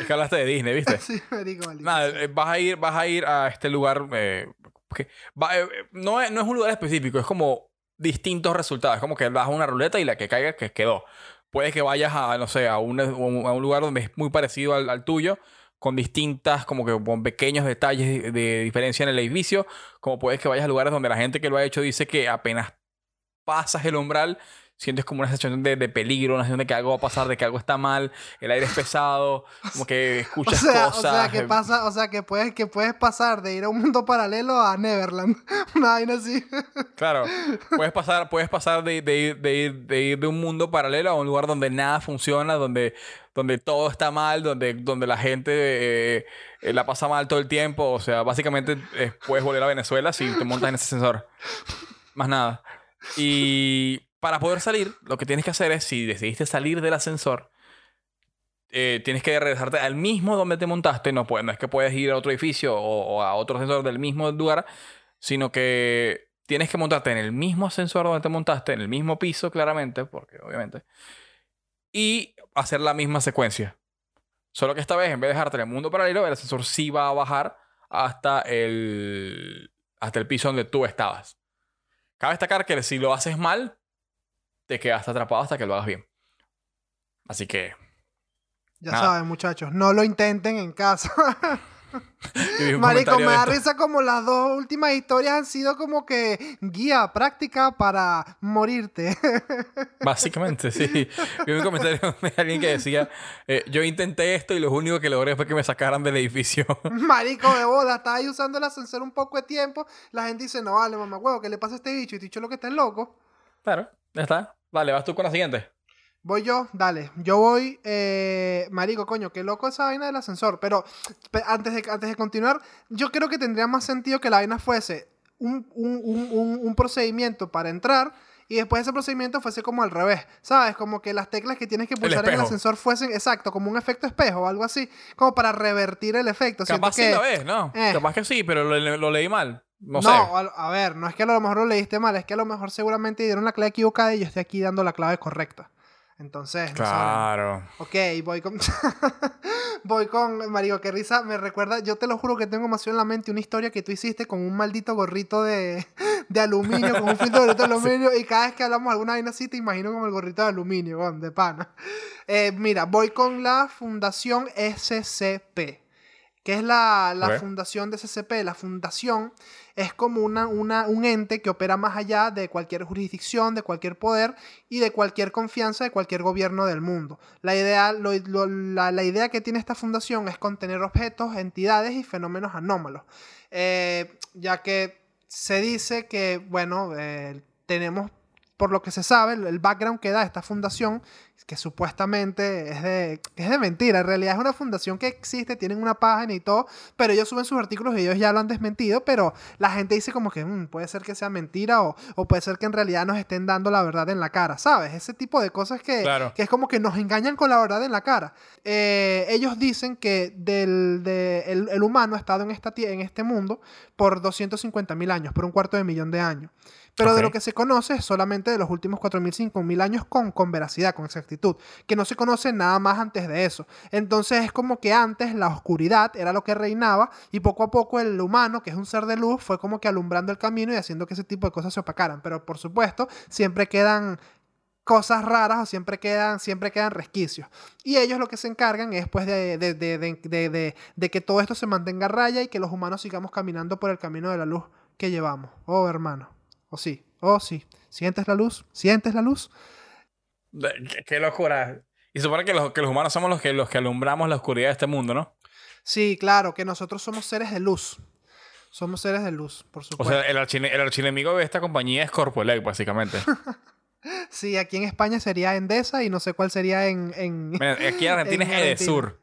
Es que hablaste de Disney, ¿viste? Sí, marico, Nada, eh, vas a ir, vas a ir a este lugar. eh, que va- no, es, no es un lugar específico, es como distintos resultados. Es como que das una ruleta y la que caiga, que quedó. Puede que vayas a, no sé, a un, a un lugar donde es muy parecido al, tuyo, con distintas, como que con pequeños detalles de, de diferencia en el edificio. Como puedes que vayas a lugares donde la gente que lo ha hecho dice que apenas pasas el umbral, sientes como una sensación de, de peligro, una sensación de que algo va a pasar, de que algo está mal, el aire es pesado, como que O escuchas sea, cosas. o sea, que eh, pasa, o sea, que puedes, que puedes pasar de ir a un mundo paralelo a Neverland. Una vaina así. Claro, puedes pasar, puedes pasar de, de ir, de, ir, de ir de un mundo paralelo a un lugar donde nada funciona, donde, donde todo está mal, donde, donde la gente eh, eh, la pasa mal todo el tiempo. O sea, básicamente eh, puedes volver a Venezuela si te montas en ese ascensor. Más nada. Y para poder salir, lo que tienes que hacer es, si decidiste salir del ascensor, eh, tienes que regresarte al mismo donde te montaste. No, no es que puedes ir a otro edificio o, o a otro ascensor del mismo lugar, sino que tienes que montarte en el mismo ascensor donde te montaste, en el mismo piso, claramente, porque obviamente, y hacer la misma secuencia. Solo que esta vez, en vez de dejarte en el mundo paralelo, el ascensor sí va a bajar hasta el, hasta el piso donde tú estabas. Cabe destacar que si lo haces mal, te quedas atrapado hasta que lo hagas bien. Así que Ya Nada. saben, muchachos, no lo intenten en casa. Marico, me da risa como las dos últimas historias han sido como que guía práctica para morirte. Básicamente, sí. Vi un comentario de alguien que decía, eh, yo intenté esto y lo único que logré fue que me sacaran del edificio. Marico de bola, estás ahí usando el ascensor un poco de tiempo. La gente dice, no vale, mamá huevo, ¿qué le pasa a este bicho? Y te dicho lo que está loco. claro, ya está. Vale, vas tú con la siguiente. Voy yo, dale. Yo voy, eh, marico, coño, qué loco esa vaina del ascensor. Pero pe- antes de, antes de continuar, yo creo que tendría más sentido que la vaina fuese un, un- un- un- procedimiento para entrar y después ese procedimiento fuese como al revés, ¿sabes? Como que las teclas que tienes que pulsar en el ascensor fuesen, exacto, como un efecto espejo o algo así, como para revertir el efecto. Capaz sí que- lo ves, ¿no? eh. Capaz que sí, pero lo, lo leí mal. No, No, sé. a, a ver, no es que a lo mejor lo leíste mal, es que a lo mejor seguramente dieron la clave equivocada y yo estoy aquí dando la clave correcta. Entonces, no saben. Claro. Ok, voy con. voy con. Marico, qué risa. Me recuerda. Yo te lo juro que tengo demasiado en la mente una historia que tú hiciste con un maldito gorrito de. de aluminio, con un filtro de aluminio. Y cada vez que hablamos alguna vaina así, te imagino como el gorrito de aluminio, de pana. Eh, mira, voy con la Fundación SCP. Que es la, la fundación de SCP? La fundación es como una, una- un ente que opera más allá de cualquier jurisdicción, de cualquier poder y de cualquier confianza de cualquier gobierno del mundo. La idea, lo- lo- la, la idea que tiene esta fundación es contener objetos, entidades y fenómenos anómalos. Eh, ya que se dice que, bueno, eh, tenemos, por lo que se sabe, el, background que da esta fundación, que supuestamente es de, es de mentira, en realidad es una fundación que existe, tienen una página y todo, pero ellos suben sus artículos y ellos ya lo han desmentido, pero la gente dice como que "Mm, puede ser que sea mentira o, o puede ser que en realidad nos estén dando la verdad en la cara, ¿sabes? Ese tipo de cosas que, Claro. que es como que nos engañan con la verdad en la cara. Eh, ellos dicen que del, de- el, el humano ha estado en, esta, en este mundo por 250 mil años, por un cuarto de millón de años. Pero de lo que se conoce es solamente de los últimos 4.000, 5.000 años con, con veracidad, con exactitud, que no se conoce nada más antes de eso. Entonces es como que antes la oscuridad era lo que reinaba y poco a poco el humano, que es un ser de luz, fue como que alumbrando el camino y haciendo que ese tipo de cosas se opacaran. Pero por supuesto, siempre quedan cosas raras o siempre quedan, siempre quedan resquicios. Y ellos lo que se encargan es pues de, de- de- de- de- de- de que todo esto se mantenga a raya y que los humanos sigamos caminando por el camino de la luz que llevamos. Oh, hermano. Oh, sí. Oh, sí. ¿Sientes la luz? ¿Sientes la luz? Qué, qué locura. Y supone que los, que los humanos somos los que, los que alumbramos la oscuridad de este mundo, ¿no? Sí, claro, que nosotros somos seres de luz. Somos seres de luz, por O supuesto. sea, el, archine- el archienemigo de esta compañía es Corpolec, básicamente. sí, aquí en España sería Endesa y no sé cuál sería en... en Mira, aquí en Argentina En es Edesur.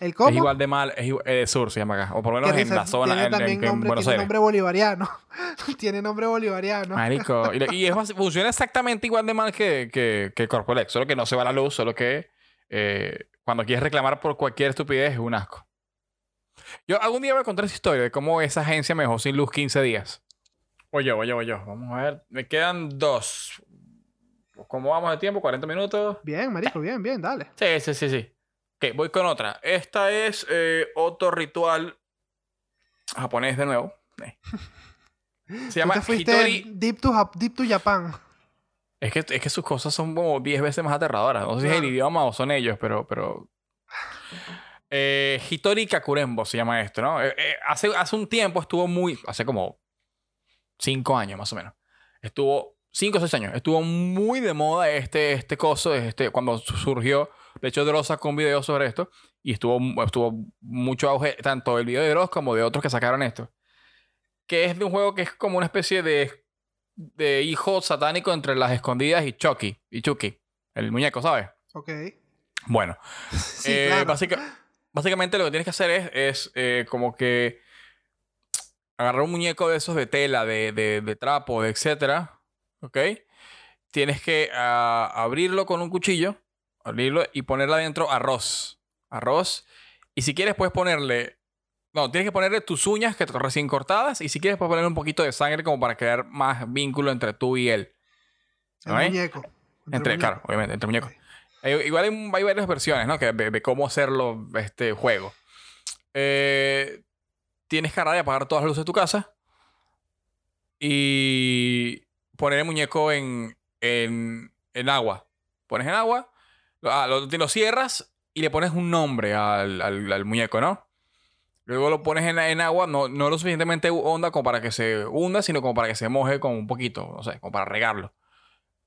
¿El Es igual de mal, es igual, Edesur se llama acá. O por lo menos en la zona, tiene en, en- también en nombre, Buenos tiene Aires. nombre bolivariano. tiene nombre bolivariano. Marico. Y, es funciona exactamente igual de mal que, que, que Corpolec. Solo que no se va la luz, solo que eh, cuando quieres reclamar por cualquier estupidez es un asco. Yo algún día voy a contar esa historia de cómo esa agencia me dejó sin luz 15 días. Oye, oye, oye. Vamos a ver. Me quedan dos. ¿Cómo vamos de tiempo? ¿40 minutos? Bien, marico, bien, bien, dale. Sí, sí, sí, sí. Ok, voy con otra. Esta es eh, otro ritual japonés de nuevo. Eh. Se llama Hitori. deep to, Jap- deep to Japan. Es que, es que sus cosas son como 10 veces más aterradoras. No sé si es el idioma o son ellos, pero. pero... Eh, Hitori Kakurembo se llama esto, ¿no? Eh, eh, hace, hace un tiempo estuvo muy. Hace como 5 años más o menos. Estuvo. 5 o 6 años. Estuvo muy de moda este, este coso. Este, cuando su- surgió. De hecho, Dross sacó un video sobre esto. Y estuvo, estuvo mucho auge. Tanto el video de Dross como de otros que sacaron esto. Que es de un juego que es como una especie de de hijo satánico entre las escondidas y Chucky. Y Chucky. El muñeco, ¿sabes? Ok. Bueno. Sí, eh, claro. básica- básicamente lo que tienes que hacer es, es eh, como que agarrar un muñeco de esos de tela, de, de, de trapo, de etcétera. ¿Ok? Tienes que ah, abrirlo con un cuchillo. Abrirlo y ponerle adentro arroz. Arroz. Y si quieres puedes ponerle... No, tienes que ponerle tus uñas que recién cortadas. Y si quieres puedes ponerle un poquito de sangre como para crear más vínculo entre tú y él. El ¿ok? muñeco. Entre, muñeco. claro, obviamente, entre muñecos. Eh, igual hay, hay varias versiones, ¿no? Que de, de cómo hacerlo este juego. Eh, tienes que agarrar y apagar todas las luces de tu casa. Y poner el muñeco en, en, en agua. Pones en agua, ah, lo, lo cierras y le pones un nombre al, al- muñeco, ¿no? Luego lo pones en, en agua, no, no lo suficientemente honda como para que se hunda, sino como para que se moje con un poquito, no sé, como para regarlo.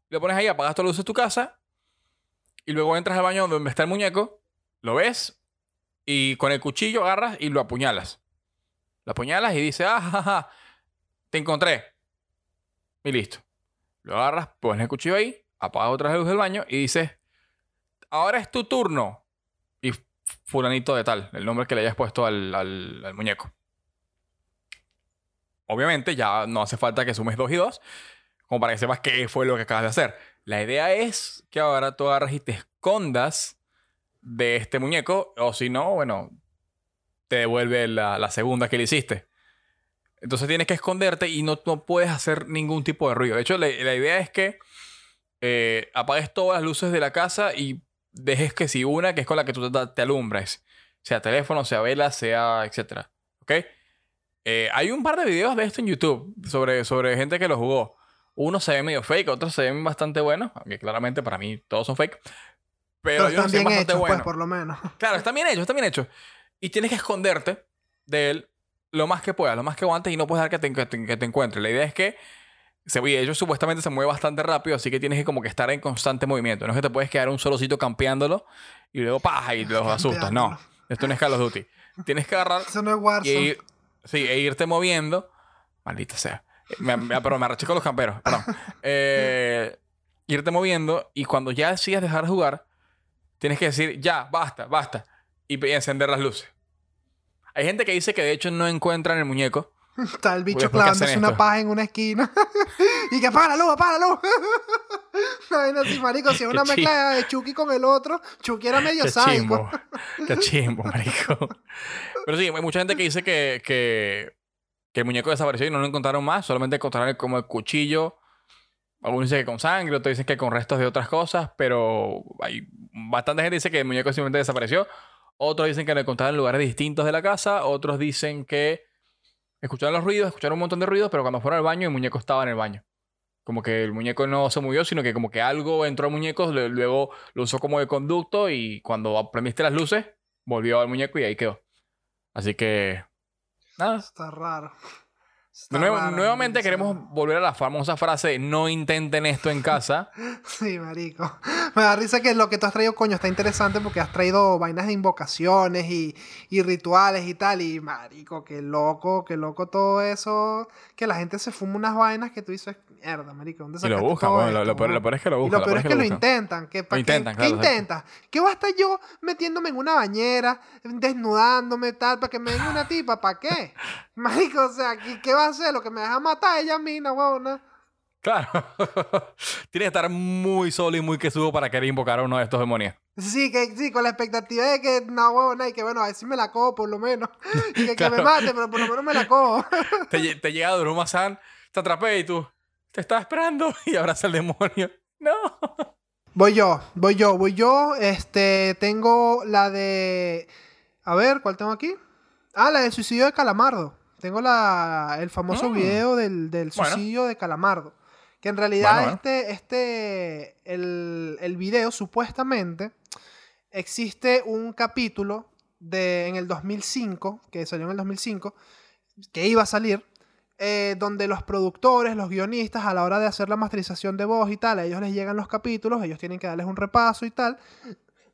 Lo pones ahí, apagas todas las luces de tu casa. Y luego entras al baño donde está el muñeco. Lo ves. Y con el cuchillo agarras y lo apuñalas. Lo apuñalas y dices, ah, ja, te encontré. Y listo. Lo agarras, pones el cuchillo ahí, apagas otra vez la luz del baño y dices, ahora es tu turno. Y fulanito de tal, el nombre que le hayas puesto al, al- muñeco. Obviamente ya no hace falta que sumes dos y dos, como para que sepas qué fue lo que acabas de hacer. La idea es que ahora tú agarras y te escondas de este muñeco, o si no, bueno, te devuelve la, la segunda que le hiciste. Entonces tienes que esconderte y no, no puedes hacer ningún tipo de ruido. De hecho, la, la idea es que eh, apagues todas las luces de la casa y dejes que si una, que es con la que tú te, te alumbres, sea teléfono, sea vela, sea etcétera. ¿Ok? Eh, hay un par de videos de esto en YouTube sobre, sobre gente que lo jugó. Uno se ve medio fake, otros se ven bastante buenos, aunque claramente para mí todos son fake. Pero, Pero unos están bien bastante hechos, pues, buenos. por lo menos. Claro, están bien hechos, están bien hechos. Y tienes que esconderte de él lo más que puedas, lo más que aguantes y no puedes dejar que te, que te, que te encuentre. La idea es que se, y ellos supuestamente se mueve bastante rápido, así que tienes que como que estar en constante movimiento. No es que te puedes quedar un solo sitio campeándolo y luego paja y los asustas. No, esto no es Call of Duty. Tienes que agarrar Eso no es y Warzone. ir- sí, e irte moviendo. Maldita sea. Me, me, pero me arreché con los camperos. Perdón. Eh, irte moviendo y cuando ya decidas dejar de jugar, tienes que decir, ya, basta, basta. Y, y encender las luces. Hay gente que dice que de hecho no encuentran el muñeco. Está el bicho clavándose una paja en una esquina. y que apaga la luz, apaga la luz. Una vaina así, marico. Si es una mezcla de Chucky con el otro, Chucky era medio Qué sádico. chimbo. Qué chimbo, marico. Pero sí, hay mucha gente que dice que, que, que el muñeco desapareció y no lo encontraron más. Solamente encontraron como el cuchillo. Algunos dicen que con sangre, otros dicen que con restos de otras cosas. Pero hay bastante gente que dice que el muñeco simplemente desapareció. Otros dicen que lo encontraron en lugares distintos de la casa. Otros dicen que escucharon los ruidos, escucharon un montón de ruidos, pero cuando fueron al baño, el muñeco estaba en el baño. Como que el muñeco no se movió, sino que como que algo entró al muñeco, luego lo usó como de conducto y cuando prendiste las luces, volvió al muñeco y ahí quedó. Así que... Nada. Está raro. Nuevamente queremos volver a la famosa frase de no intenten esto en casa. Sí, marico. Me da risa que lo que tú has traído, coño, está interesante porque has traído vainas de invocaciones y, y rituales y tal. Y, marico, qué loco, qué loco todo eso. Que la gente se fuma unas vainas que tú dices, mierda, marico, ¿dónde y lo buscan. bueno, lo, esto, lo peor, weón?" lo peor es que lo Y buscan. lo peor es que lo intentan. ¿Qué, Lo qué- intentan, qué claro, exacto. intentas? ¿Qué va a estar yo metiéndome en una bañera, desnudándome, tal, para que me venga una tipa? ¿Para qué? Marico, o sea, ¿qué, qué va a hacer? Lo que me deja matar ella a mí, no, huevona. Claro. Tiene que estar muy solo y muy quesudo para querer invocar a uno de estos demonios. Sí, que, sí, con la expectativa de que no, huevona, y que bueno, a ver si me la cojo por lo menos. Y que, que me mate, pero por lo menos me la cojo. te, te llega Duruma San, te atrapé y tú te estaba esperando y abraza al demonio. No. Voy yo, voy yo, voy yo. Este, tengo la de. A ver, ¿cuál tengo aquí? Ah, la del suicidio de Calamardo. Tengo la, el famoso Mm. video del, del Bueno. suicidio de Calamardo. Que en realidad bueno. este, este, el, el video supuestamente existe un capítulo de, en el 2005, que salió en el 2005, que iba a salir, eh, donde los productores, los guionistas, a la hora de hacer la masterización de voz y tal, a ellos les llegan los capítulos, ellos tienen que darles un repaso y tal.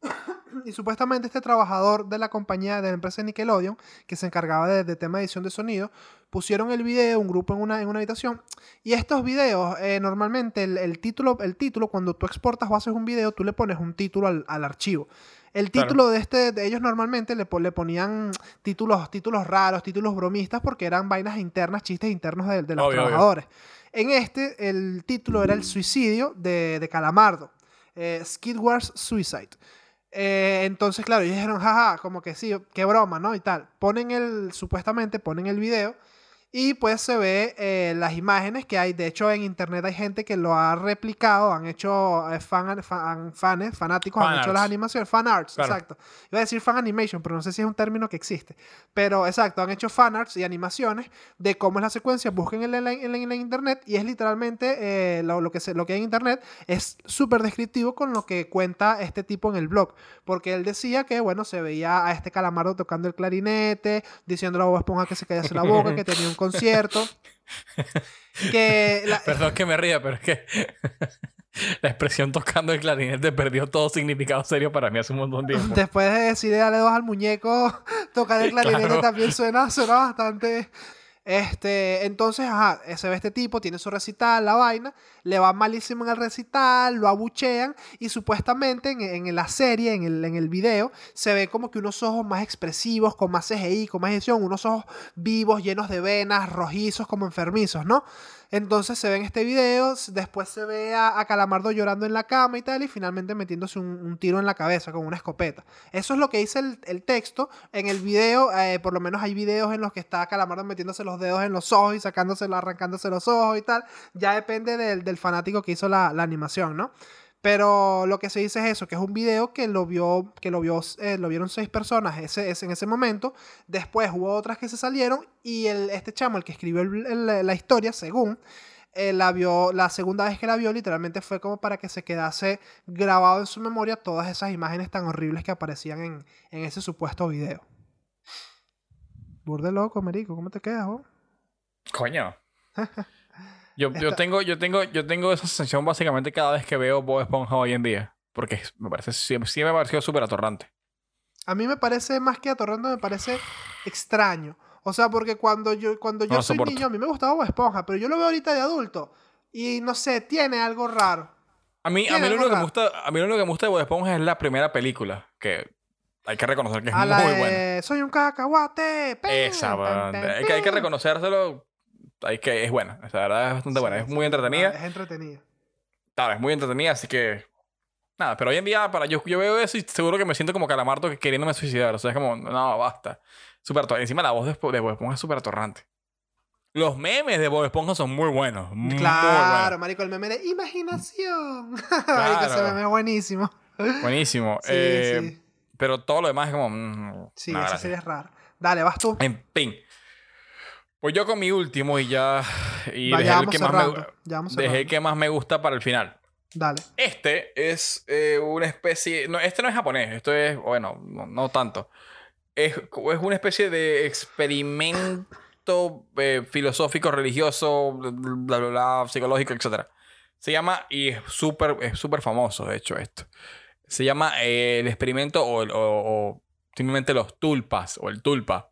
Y supuestamente este trabajador de la compañía de la empresa de Nickelodeon, que se encargaba de, de tema edición de sonido, pusieron el video, un grupo en una, en una habitación. Y estos videos, eh, normalmente el, el título, el título, cuando tú exportas o haces un video, tú le pones un título al, al archivo. El Claro. título de este, de ellos normalmente le, le ponían títulos, títulos raros, títulos bromistas, porque eran vainas internas, chistes internos de, de los Obvio, obvio. trabajadores. En este, el título era el suicidio de, de Calamardo. eh, Skidware's Suicide. Eh, entonces, claro, ellos dijeron, jaja, como que sí, qué broma, ¿no? Y tal. Ponen el, supuestamente ponen el video y pues se ve eh, las imágenes que hay. De hecho, en internet hay gente que lo ha replicado, han hecho eh, fan, fan- fanes, fanáticos, han Fan hecho arts. las animaciones, fan arts, Claro. exacto. Iba a decir fan animation, pero no sé si es un término que existe. Pero exacto, han hecho fan arts y animaciones de cómo es la secuencia. Busquen en la- en la internet y es literalmente eh, lo, lo que se, lo que hay en internet es súper descriptivo con lo que cuenta este tipo en el blog. Porque él decía que, bueno, se veía a este calamardo tocando el clarinete, diciendo a Bob Esponja que se callase la boca, que tenía un concierto. que la- Perdón que me ría, pero es que la expresión tocando el clarinete perdió todo significado serio para mí hace un montón de tiempo. Después de decirle dale dos al muñeco, tocar el clarinete Claro. también suena, suena bastante. Este, entonces, ajá, se ve este tipo, tiene su recital, la vaina, le va malísimo en el recital, lo abuchean y supuestamente en, en la serie, en el, en el video, se ve como que unos ojos más expresivos, con más CGI, con más edición, unos ojos vivos, llenos de venas, rojizos, como enfermizos, ¿no? Entonces se ve en este video, después se ve a, Calamardo llorando en la cama y tal, y finalmente metiéndose un, tiro en la cabeza con una escopeta. Eso es lo que dice el, texto. En el video, eh, por lo menos hay videos en los que está Calamardo metiéndose los dedos en los ojos y sacándoselo, arrancándose los ojos y tal. Ya depende del, fanático que hizo la animación, ¿no? Pero lo que se dice es eso, que es un video que lo vio, que lo vio, eh, lo vieron seis personas ese, ese- en ese momento. Después hubo otras que se salieron y el, este chamo, el que escribió el- el- la historia, según, eh, la vio, la segunda vez que la vio, literalmente fue como para que se quedase grabado en su memoria todas esas imágenes tan horribles que aparecían en, en ese supuesto video. Burde loco, marico, ¿cómo te quedas vos? Coño. Yo, yo tengo, yo tengo, yo tengo esa sensación básicamente cada vez que veo Bob Esponja hoy en día. Porque me parece, siempre, siempre me ha parecido súper atorrante. A mí me parece más que atorrando, me parece extraño. O sea, porque cuando yo, cuando yo No soy niño, a mí me gustaba Bob Esponja, pero yo lo veo ahorita de adulto. Y no sé, tiene algo raro. A mí, a mí, lo que me gusta, a mí lo único que me gusta de Bob Esponja es la primera película. Que hay que reconocer que es A muy buena. Soy un cacahuate. pen, Esa, pen, pen, Es que hay que reconocérselo. Hay que, es buena. O sea, la verdad es bastante buena. Es Sí, muy sí, entretenida. Es entretenida. Claro, es muy entretenida, así que. Nada, pero hoy en día, para yo, yo veo eso y seguro que me siento como calamarto que queriéndome suicidar. O sea, es como, no, basta. Ator- Encima la voz de, de Bob Esponja es súper atorrante. Los memes de Bob Esponja son muy buenos. Muy Claro, marico, el meme de imaginación. Marico, ese Claro. meme es buenísimo. buenos. Buenísimo. Sí, Eh, sí. Pero todo lo demás es como. mm, Sí, no, esa gracias. serie es rara. Dale, vas tú. En fin. Pues yo con mi último y ya. Y Va, dejé ya el que más me, dejé el que más me gusta para el final. Dale. Este es eh, una especie. No, este no es japonés. Esto es. Bueno, no, no tanto. Es, es una especie de experimento eh, filosófico, religioso, bla, bla, bla, psicológico, etc. Se llama. Y es súper es súper famoso, de hecho, esto. Se llama eh, el experimento o, el- o- o simplemente los tulpas o el tulpa.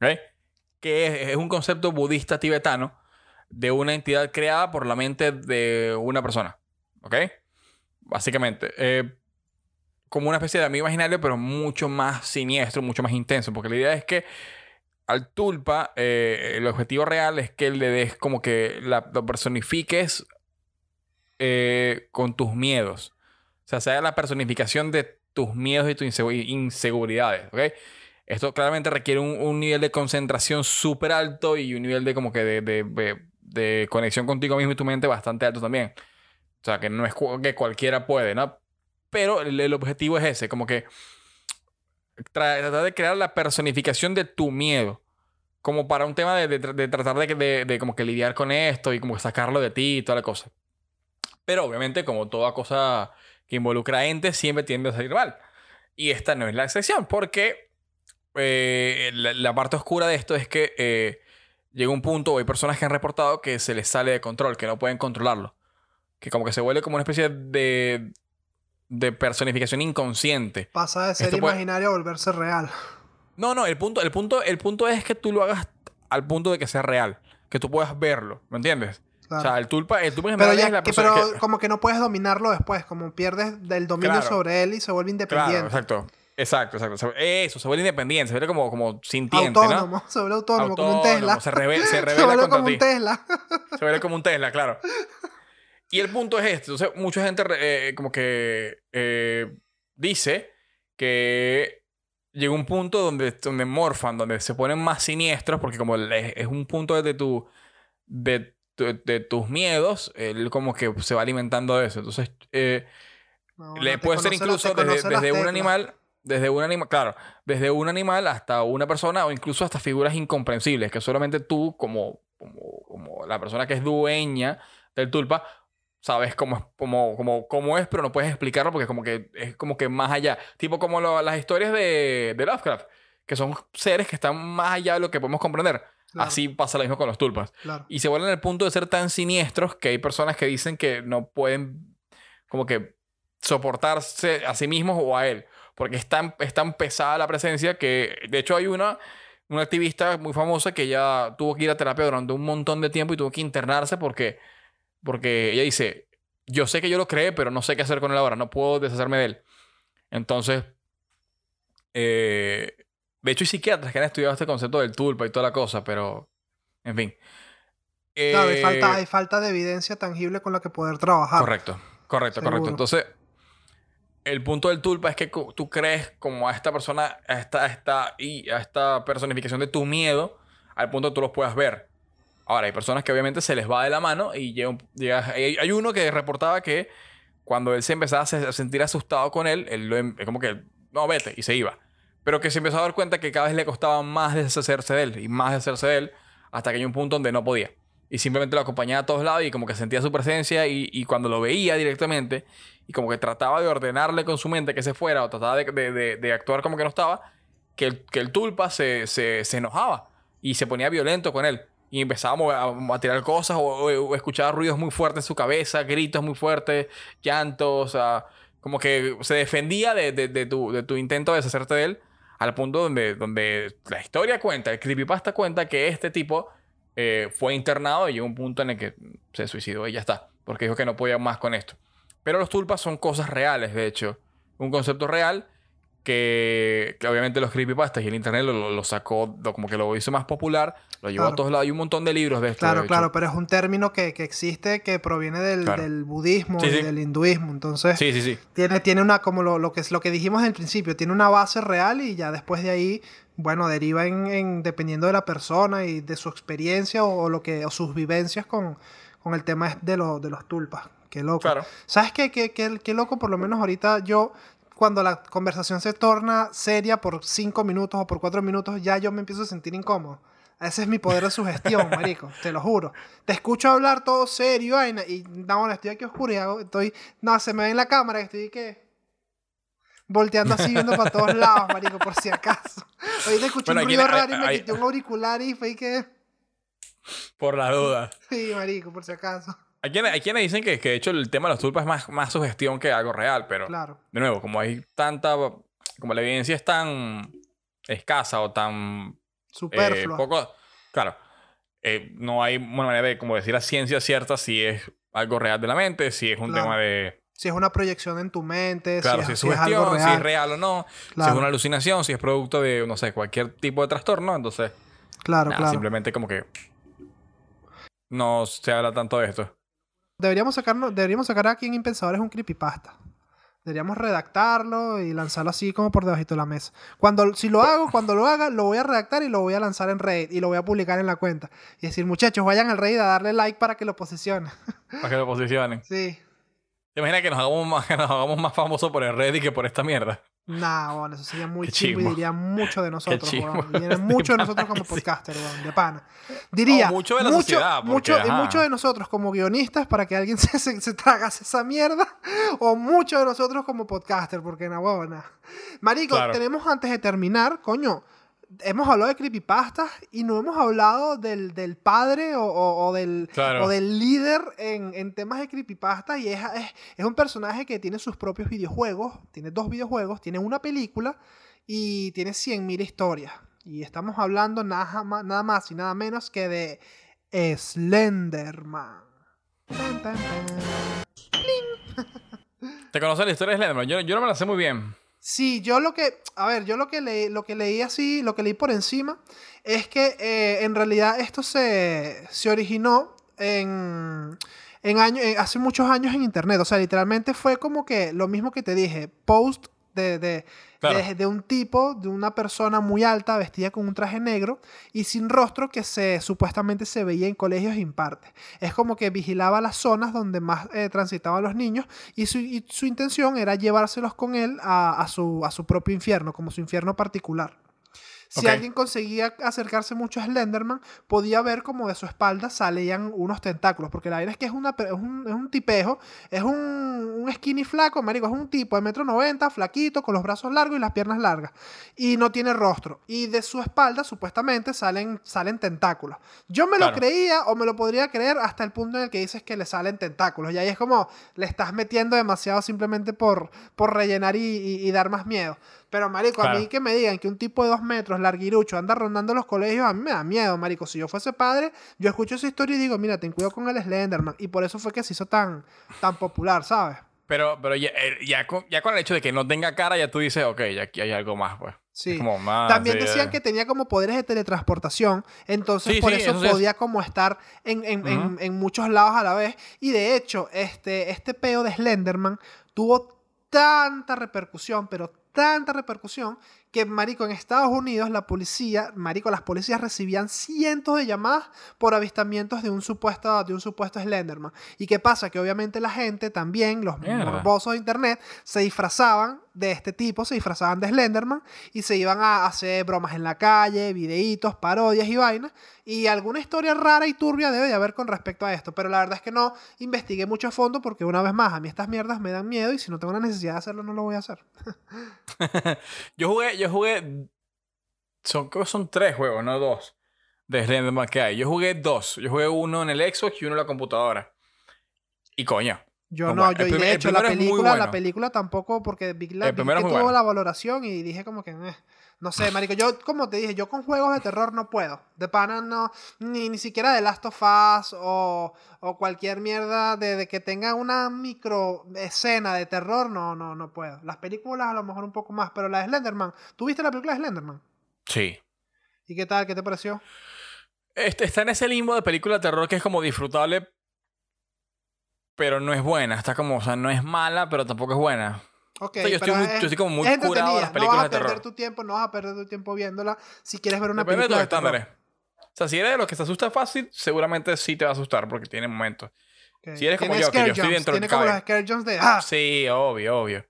¿ok? Que es, un concepto budista tibetano de una entidad creada por la mente de una persona. ¿Ok? Básicamente. eh, como una especie de amigo imaginario, pero mucho más siniestro, mucho más intenso. Porque la idea es que al tulpa, eh, el objetivo real es que le des como que la, lo personifiques eh, con tus miedos. O sea, sea la personificación de tus miedos y tus insegu- inseguridades. ¿Ok? Esto claramente requiere un, un nivel de concentración súper alto y un nivel de como que de, de- de- de conexión contigo mismo y tu mente bastante alto también. O sea, que no es que cualquiera puede, ¿no? Pero el, el objetivo es ese, como que tra- tratar de crear la personificación de tu miedo. Como para un tema de, de tra- de tratar de, como que lidiar con esto y como que sacarlo de ti y toda la cosa. Pero obviamente, como toda cosa que involucra entes, siempre tiende a salir mal. Y esta no es la excepción, porque eh, la, la parte oscura de esto es que eh, llega un punto, hay personas que han reportado que se les sale de control, que no pueden controlarlo. Que como que se vuelve como una especie de, de personificación inconsciente. Pasa de ser Esto puede- imaginario a volverse real. No, no, el punto, el, punto, el punto es que tú lo hagas al punto de que sea real. Que tú puedas verlo, ¿me entiendes? Claro. O sea, el tulpa, el tulpa en pero ya es la persona pero que- como que no puedes dominarlo después, como pierdes del dominio Claro. sobre él y se vuelve Claro, independiente. exacto. Exacto, exacto. Se- Eso, se vuelve independiente, se vuelve como, como sintiente, ¿no? autónomo, se vuelve autónomo, como un Tesla. Se, reve- se Se revela vuelve contra como ti. un Tesla. Se ve como un Tesla, claro. Y el punto es este. Entonces, mucha gente eh, como que eh, dice que llega un punto donde, donde morfan, donde se ponen más siniestros, porque como es un punto de tu, de, de tus miedos, él como que se va alimentando de eso. Entonces, eh, No, le no, puede ser incluso desde, desde un animal, desde un animal, claro, desde un animal hasta una persona o incluso hasta figuras incomprensibles que solamente tú como, como, como la persona que es dueña del tulpa sabes cómo es, cómo, cómo, cómo es, pero no puedes explicarlo porque como que es como que más allá. Tipo como lo- las historias de, de Lovecraft, que son seres que están más allá de lo que podemos comprender. Claro, Así pasa lo mismo con los tulpas. claro. Y se vuelven al punto de ser tan siniestros que hay personas que dicen que no pueden como que soportarse a sí mismos o a él. Porque es tan, es tan pesada la presencia que, de hecho, hay una, una activista muy famosa que ya tuvo que ir a terapia durante un montón de tiempo y tuvo que internarse porque, porque ella dice, yo sé que yo lo creé, pero no sé qué hacer con él ahora, no puedo deshacerme de él. Entonces, eh, de hecho, hay psiquiatras que han estudiado este concepto del tulpa y toda la cosa, pero, en fin. Claro, hay Eh, falta, hay falta de evidencia tangible con la que poder trabajar. Correcto, correcto, Seguro. correcto. Entonces, el punto del tulpa es que tú crees como a esta persona, a esta, esta, y a esta personificación de tu miedo, al punto que tú los puedas ver. Ahora, hay personas que obviamente se les va de la mano y llega, hay, uno que reportaba que cuando él se empezaba a se- a sentir asustado con él, él lo em- como que, no, vete, y se iba. Pero que se empezó a dar cuenta que cada vez le costaba más deshacerse de él y más deshacerse de él hasta que hay un punto donde no podía. Y simplemente lo acompañaba a todos lados y como que sentía su presencia y cuando lo veía directamente y como que trataba de ordenarle con su mente que se fuera o trataba de, de- de- de actuar como que no estaba, que el, que el tulpa se, se, se enojaba y se ponía violento con él. Y empezaba a, a- tirar cosas o, o- escuchaba ruidos muy fuertes en su cabeza, gritos muy fuertes, llantos, o sea, como que se defendía de, de- de tu, de tu intento de deshacerte de él al punto donde, donde la historia cuenta, el creepypasta cuenta que este tipo eh, fue internado y llegó un punto en el que se suicidó y ya está, porque dijo que no podía más con esto. Pero los tulpas son cosas reales, de hecho, un concepto real que, que obviamente los creepypastas y el internet lo, sacó, lo- como que lo hizo más popular, lo llevó Claro. a todos lados. Hay un montón de libros de esto. Claro, de claro, pero es un término que, que existe que proviene del, Claro. del budismo Sí, y del hinduismo. Entonces, Sí, sí, sí. tiene, tiene una, como lo, lo que, lo que dijimos al principio, tiene una base real y ya después de ahí, bueno, deriva en, en- dependiendo de la persona y de su experiencia o, o lo que, o sus vivencias con, con el tema de, lo- de los tulpas. Qué loco. Claro. ¿Sabes qué, qué, qué- qué loco? Por lo menos ahorita yo, cuando la conversación se torna seria por cinco minutos o por cuatro minutos, ya yo me empiezo a sentir incómodo. Ese es mi poder de sugestión, marico. Te lo juro. Te escucho hablar todo serio vaina, y no, bueno, estoy aquí oscuro y hago- estoy... No, se me ve en la cámara que estoy que... Volteando así, viendo para todos lados, marico, por si acaso. Ahorita escuché Bueno, un ruido hay- raro y me hay- quité un auricular y fue que... Por la duda. Sí, marico, por si acaso. Hay quienes, hay quienes dicen que, que de hecho el tema de los tulpas es más, más sugestión que algo real, pero Claro. de nuevo, como hay tanta, como la evidencia es tan escasa o tan eh, Superfluo. poco, claro, eh, no hay una manera de como decir la ciencia cierta si es algo real de la mente, si es un Claro. tema de, Si es una proyección en tu mente, claro, si, si es, es si es algo sugestión, real. si es real o no, si es una alucinación, si es producto de, no sé, cualquier tipo de trastorno, entonces, Claro, nada, claro. simplemente como que no se habla tanto de esto. Deberíamos, sacarnos, deberíamos sacar aquí en Impensadores un creepypasta. Deberíamos redactarlo y lanzarlo así como por debajito de la mesa. Cuando, si lo hago, cuando lo haga, lo voy a redactar y lo voy a lanzar en Reddit y lo voy a publicar en la cuenta. Y decir, muchachos, vayan al Reddit a darle like para que lo posicione. Para que lo posicionen. sí. ¿Te imaginas que nos hagamos más, que nos hagamos más famosos por el Reddit que por esta mierda? Nah, bueno, eso sería muy chimbo y diría mucho de nosotros, weón. Diría mucho de nosotros como podcaster, weón, de pana. Diría No, mucho de la mucho, sociedad, porque, mucho, y ajá. mucho de nosotros como guionistas para que alguien se, se, se tragase esa mierda, o mucho de nosotros como podcaster, porque na huevona. Marico, Claro. tenemos antes de terminar, coño, hemos hablado de creepypastas y no hemos hablado del, del padre o, o- o del, Claro. o del líder en, en temas de creepypastas y es, es, es un personaje que tiene sus propios videojuegos, tiene dos videojuegos, tiene una película y tiene 100.000 historias. Y estamos hablando nada más, nada más y nada menos que de Slenderman. Tan, tan, tan. ¿Te conoces la historia de Slenderman? Yo, yo no me la sé muy bien. Sí, yo lo que, a ver, yo lo que leí, lo que leí así, lo que leí por encima, es que eh, en realidad esto se, se originó en, en en- hace muchos años en internet. O sea, literalmente fue como que lo mismo que te dije, post de, de, Claro. de, de un tipo, de una persona muy alta, vestida con un traje negro y sin rostro que se supuestamente se veía en colegios impartes. Es como que vigilaba las zonas donde más eh, transitaban los niños y su, y su intención era llevárselos con él a, a su, a su propio infierno, como su infierno particular. Si alguien conseguía acercarse mucho a Slenderman, podía ver como de su espalda salían unos tentáculos, porque la verdad es que es, una, pe- es, un, es un tipejo, es un, un skinny flaco, marico, es un tipo de metro noventa, flaquito, con los brazos largos y las piernas largas, y no tiene rostro. Y de su espalda, supuestamente, salen, salen tentáculos. Yo me Claro. lo creía o me lo podría creer hasta el punto en el que dices que le salen tentáculos, y ahí es como le estás metiendo demasiado simplemente por, por rellenar y, y- y dar más miedo. Pero, marico, a mí que me digan que un tipo de dos metros, larguirucho, anda rondando los colegios, a mí me da miedo, marico. Si yo fuese padre, yo escucho esa historia y digo, mira, ten cuidado con el Slenderman. Y por eso fue que se hizo tan, tan popular, ¿sabes? Pero, pero ya, eh, ya, con, ya con el hecho de que no tenga cara, ya tú dices, ok, ya aquí hay algo más, pues. Sí. Como más, También sí, decían eh. que tenía como poderes de teletransportación, entonces Sí, por sí, eso eso sí es. podía como estar en, en- en muchos lados a la vez. Y de hecho, este, este peo de Slenderman tuvo tanta repercusión, pero tanta repercusión, que, marico, en Estados Unidos la policía, marico, las policías recibían cientos de llamadas por avistamientos de un supuesto, de un supuesto Slenderman. ¿Y qué pasa? Que obviamente la gente también, los Mierda. morbosos de internet, se disfrazaban de este tipo, se disfrazaban de Slenderman y se iban a hacer bromas en la calle, videitos, parodias y vainas. Y alguna historia rara y turbia debe de haber con respecto a esto. Pero la verdad es que no investigué mucho a fondo porque una vez más, a mí estas mierdas me dan miedo y si no tengo la necesidad de hacerlo, no lo voy a hacer. Yo jugué, yo jugué. Son, son tres juegos, no dos. De Slenderman que hay. Yo jugué dos. Yo jugué uno en el Xbox y uno en la computadora. Y coño. Yo no, yo y de hecho la película, la película tampoco, porque vi primero que tuvo bueno. la valoración y dije como que, eh, no sé, marico, yo como te dije, yo con juegos de terror no puedo. De pana no, ni, ni siquiera de Last of Us o, o cualquier mierda de, de que tenga una micro escena de terror, no, no, no puedo. Las películas a lo mejor un poco más, pero la de Slenderman, ¿tú viste la película de Slenderman? Sí. ¿Y qué tal? ¿Qué te pareció? Este, está en ese limbo de película de terror que es como disfrutable, pero no es buena. Está como, o sea, no es mala, pero tampoco es buena. Ok, O sea, yo estoy pero muy- es- yo estoy como muy es curado de las No películas vas a de terror. perder tu tiempo, no vas a perder tu tiempo viéndola si quieres ver una Depende tus película de terror. estándares. O sea, si eres de los que se asusta fácil, seguramente sí te va a asustar porque tiene momentos. Si eres como yo, que yo estoy dentro del como los scare jumps de... ¡Ah! Sí, obvio, obvio.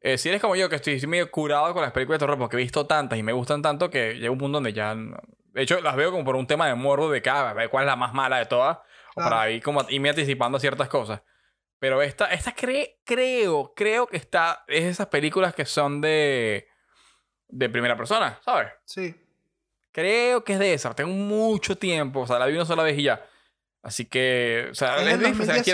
Eh, si eres como yo, que estoy medio curado con las películas de terror porque he visto tantas y me gustan tanto que llega un punto donde ya... no- De hecho, las veo como por un tema de morbo de cada ver cuál es la más mala de todas. O Claro. para ir como irme anticipando a ciertas cosas. Pero esta, esta cre- creo, creo que está... Es esas películas que son de... De primera persona, ¿sabes? Sí. Creo que es de esas. Tengo mucho tiempo. O sea, la vi una sola vez y ya. Así que... O sea, Es es quiere-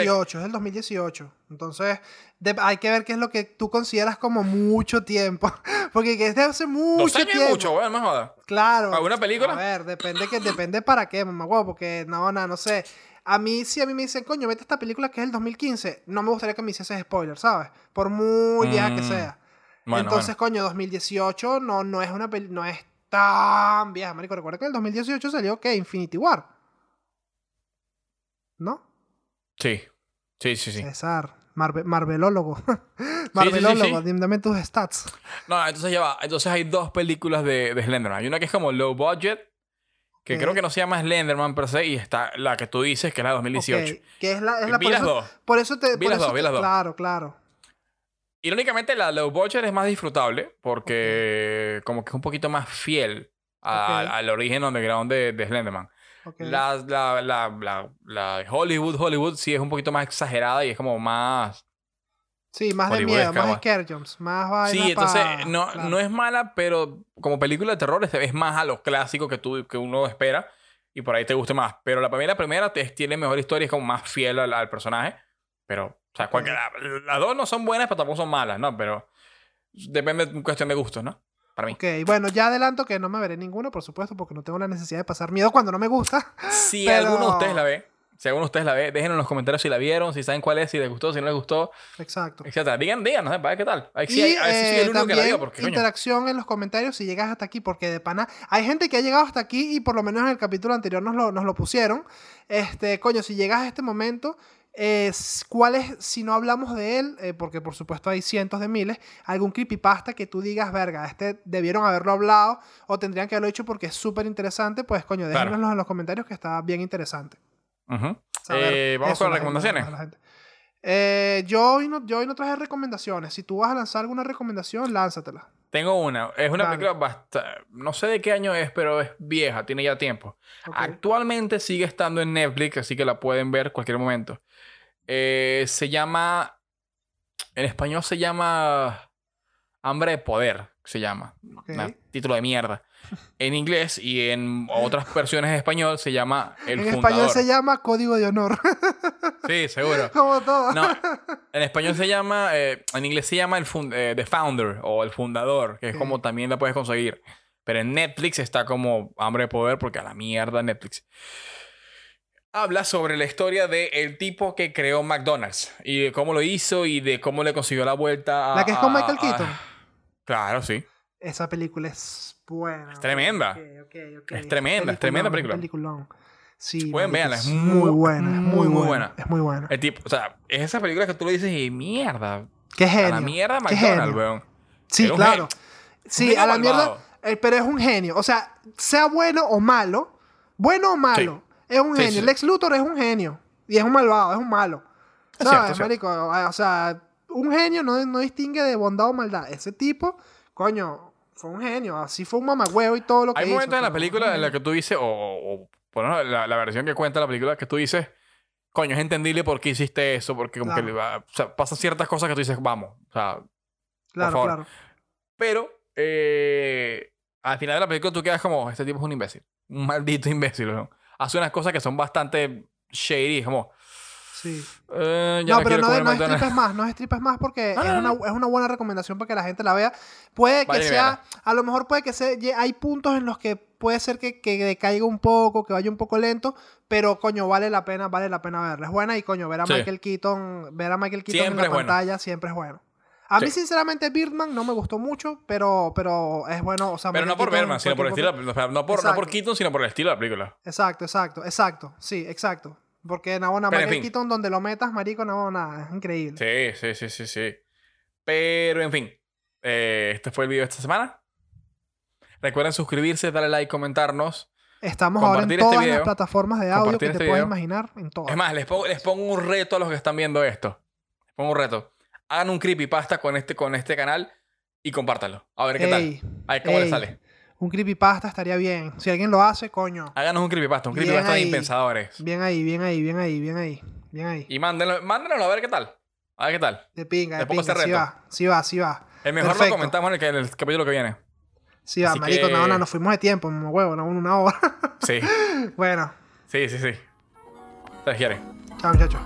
2018, es del 2018. Entonces, de- hay que ver qué es lo que tú consideras como mucho tiempo. Porque que es de hace mucho Dos años tiempo. mucho, bueno, me jodas. Claro. ¿Alguna película? A ver, depende que depende para qué, mamá huevo, porque no, no, no sé. A mí, si a mí me dicen, coño, vete a esta película que es el 2015, no me gustaría que me hiciese spoiler, ¿sabes? Por muy vieja que Mm, sea. Bueno, Entonces, bueno. coño, 2018 no, no es una peli- no es tan vieja, marico. Recuerda que en el 2018 salió, ¿qué? Infinity War. ¿No? Sí. Sí, sí, sí. César, Marve- Marvelólogo. sí, Marvelólogo, sí. dame tus stats. No, entonces ya va. Entonces hay dos películas de, de Slenderman. Hay una que es como low budget, que creo que no se llama Slenderman per se, y está la que tú dices, que es la de 2018. Ok, que es la, es la vi por las eso- dos. Por eso te. Vi por las eso dos, vi te- las dos. Claro, claro. Irónicamente, la low budget es más disfrutable porque como que es un poquito más fiel a- al origen underground de, de Slenderman. la, la, la, la Hollywood, Hollywood sí es un poquito más exagerada y es como más... Sí, más de miedo, más scare jumps, más vaina Sí, entonces pa- no, claro. no es mala, pero como película de terror es, más a los clásicos que, tú, que uno espera y por ahí te guste más. Pero la primera, primera te- tiene mejor historia, es como más fiel al, al personaje. Pero, o sea, las dos no son buenas, pero tampoco son malas, ¿no? Pero depende de cuestión de gustos, ¿no? Para mí. Ok, bueno, ya adelanto que no me veré ninguno, por supuesto, porque no tengo la necesidad de pasar miedo cuando no me gusta. Si Pero- alguno de ustedes la ve, de ustedes la ve, déjenlo en los comentarios si la vieron, si saben cuál es, si les gustó, si no les gustó, Exacto. etcétera. Digan, digan, no sé, para ver qué tal. Y hay- a ver si soy eh, el único que la diga, porque coño. interacción en los comentarios si llegas hasta aquí, porque de pana hay gente que ha llegado hasta aquí y por lo menos en el capítulo anterior nos lo, nos lo pusieron. Este, coño, si llegas a este momento, eh, s- ¿cuál es, si no hablamos de él, eh, porque por supuesto hay cientos de miles, algún creepypasta que tú digas, verga, este debieron haberlo hablado o tendrían que haberlo hecho porque es súper interesante, pues coño, Claro. déjenoslo en los comentarios que está bien interesante. Eh, vamos eso con las la- recomendaciones. gente. Eh, yo, hoy no, yo hoy no traje recomendaciones. Si tú vas a lanzar alguna recomendación, lánzatela. Tengo una. Es una Dale. película bastante... No sé de qué año es, pero es vieja. Tiene ya tiempo. Actualmente sigue estando en Netflix, así que la pueden ver cualquier momento. Eh, se llama... En español se llama... Hambre de Poder, se llama. Título de mierda. En inglés y en otras versiones de español se llama El en Fundador. español se llama Código de Honor. Sí, seguro. Como todo. No, en español se llama, eh, en inglés se llama el fun- eh, The Founder o el Fundador, que es como también la puedes conseguir. Pero en Netflix está como hambre de poder porque a la mierda Netflix. Habla sobre la historia del el tipo que creó McDonald's y de cómo lo hizo y de cómo le consiguió la vuelta a... La que es con a- Michael a- Keaton. Claro, sí. Esa película es buena. Es tremenda. Es tremenda, es tremenda película. Peliculón. Sí, Pueden verla, es muy buena, es muy, buena. buena. Es muy buena. El tipo, o sea, es esa película que tú le dices y mierda. Qué A genio. la mierda McDonald's, weón. Sí, Era un claro. Sí, a la malvado. mierda. eh, pero es un genio. O sea, sea bueno o malo, bueno o malo, es un Sí, genio. sí. Lex Luthor es un genio. Y es un malvado, es un malo. Es ¿Sabes, cierto, es marico? O sea, un genio no, no distingue de bondad o maldad. Ese tipo, coño, fue un genio. Así fue un mamagüevo y todo lo que Hay hizo, momentos en la película en la que tú dices, o, o- o por lo menos la, la versión que cuenta la película, que tú dices, coño, es entendible por qué hiciste eso, porque como Claro. que le va- o sea, pasan ciertas cosas que tú dices, vamos, o sea, Claro, favor. claro. pero eh, al final de la película tú quedas como, este tipo es un imbécil, un maldito imbécil, ¿no? Hace unas cosas que son bastante shady, como, Sí. eh, ya No, pero no, no estripes más, no estripes más porque es, no, una, es una buena recomendación para que la gente la vea. Puede que sea, a lo mejor puede que sea, hay puntos en los que puede ser que, que decaiga un poco, que vaya un poco lento, pero coño, vale la pena, vale la pena verla. Es buena y coño, ver a Sí. Michael Keaton, ver a Michael Keaton Siempre en la bueno. pantalla siempre es bueno. A mí, Sí. sinceramente, Birdman no me gustó mucho, pero, pero es bueno. O sea, Pero no por Keaton en sino por el estilo, sea, no por, no por. Keaton, sino por el estilo de la película. Exacto, exacto, exacto. Sí, exacto. Porque Nabona Pero, en Michael fin. Keaton, donde lo metas, marico, no, nada, es increíble. Sí, sí, sí, sí, sí. Pero, en fin. eh, este fue el video de esta semana. Recuerden suscribirse, darle like, comentarnos. Estamos ahora en este todas video. las plataformas de audio que te este puedas video. imaginar, en todas. Es más, les pongo, les pongo un reto a los que están viendo esto. Les pongo un reto. Hagan un creepypasta con este, con este canal y compártanlo. A ver qué Ey, tal. A ver cómo les ey. sale. Un creepypasta estaría bien. Si alguien lo hace, coño. Háganos un creepypasta, un Bien creepypasta de impensadores. Bien ahí, bien ahí, bien ahí, bien ahí. Bien ahí. Y mándenlo, mándenlo a ver qué tal. A ver qué tal. De pinga, de pinga. Sí va, sí va, sí va. El mejor Perfecto. lo comentamos en el, que- en el capítulo que viene. Sí va, Así marico, que- no, no, nos fuimos de tiempo, mamá huevo, no, una hora. Sí, bueno, sí, sí, sí. Se les quiere. chao muchachos.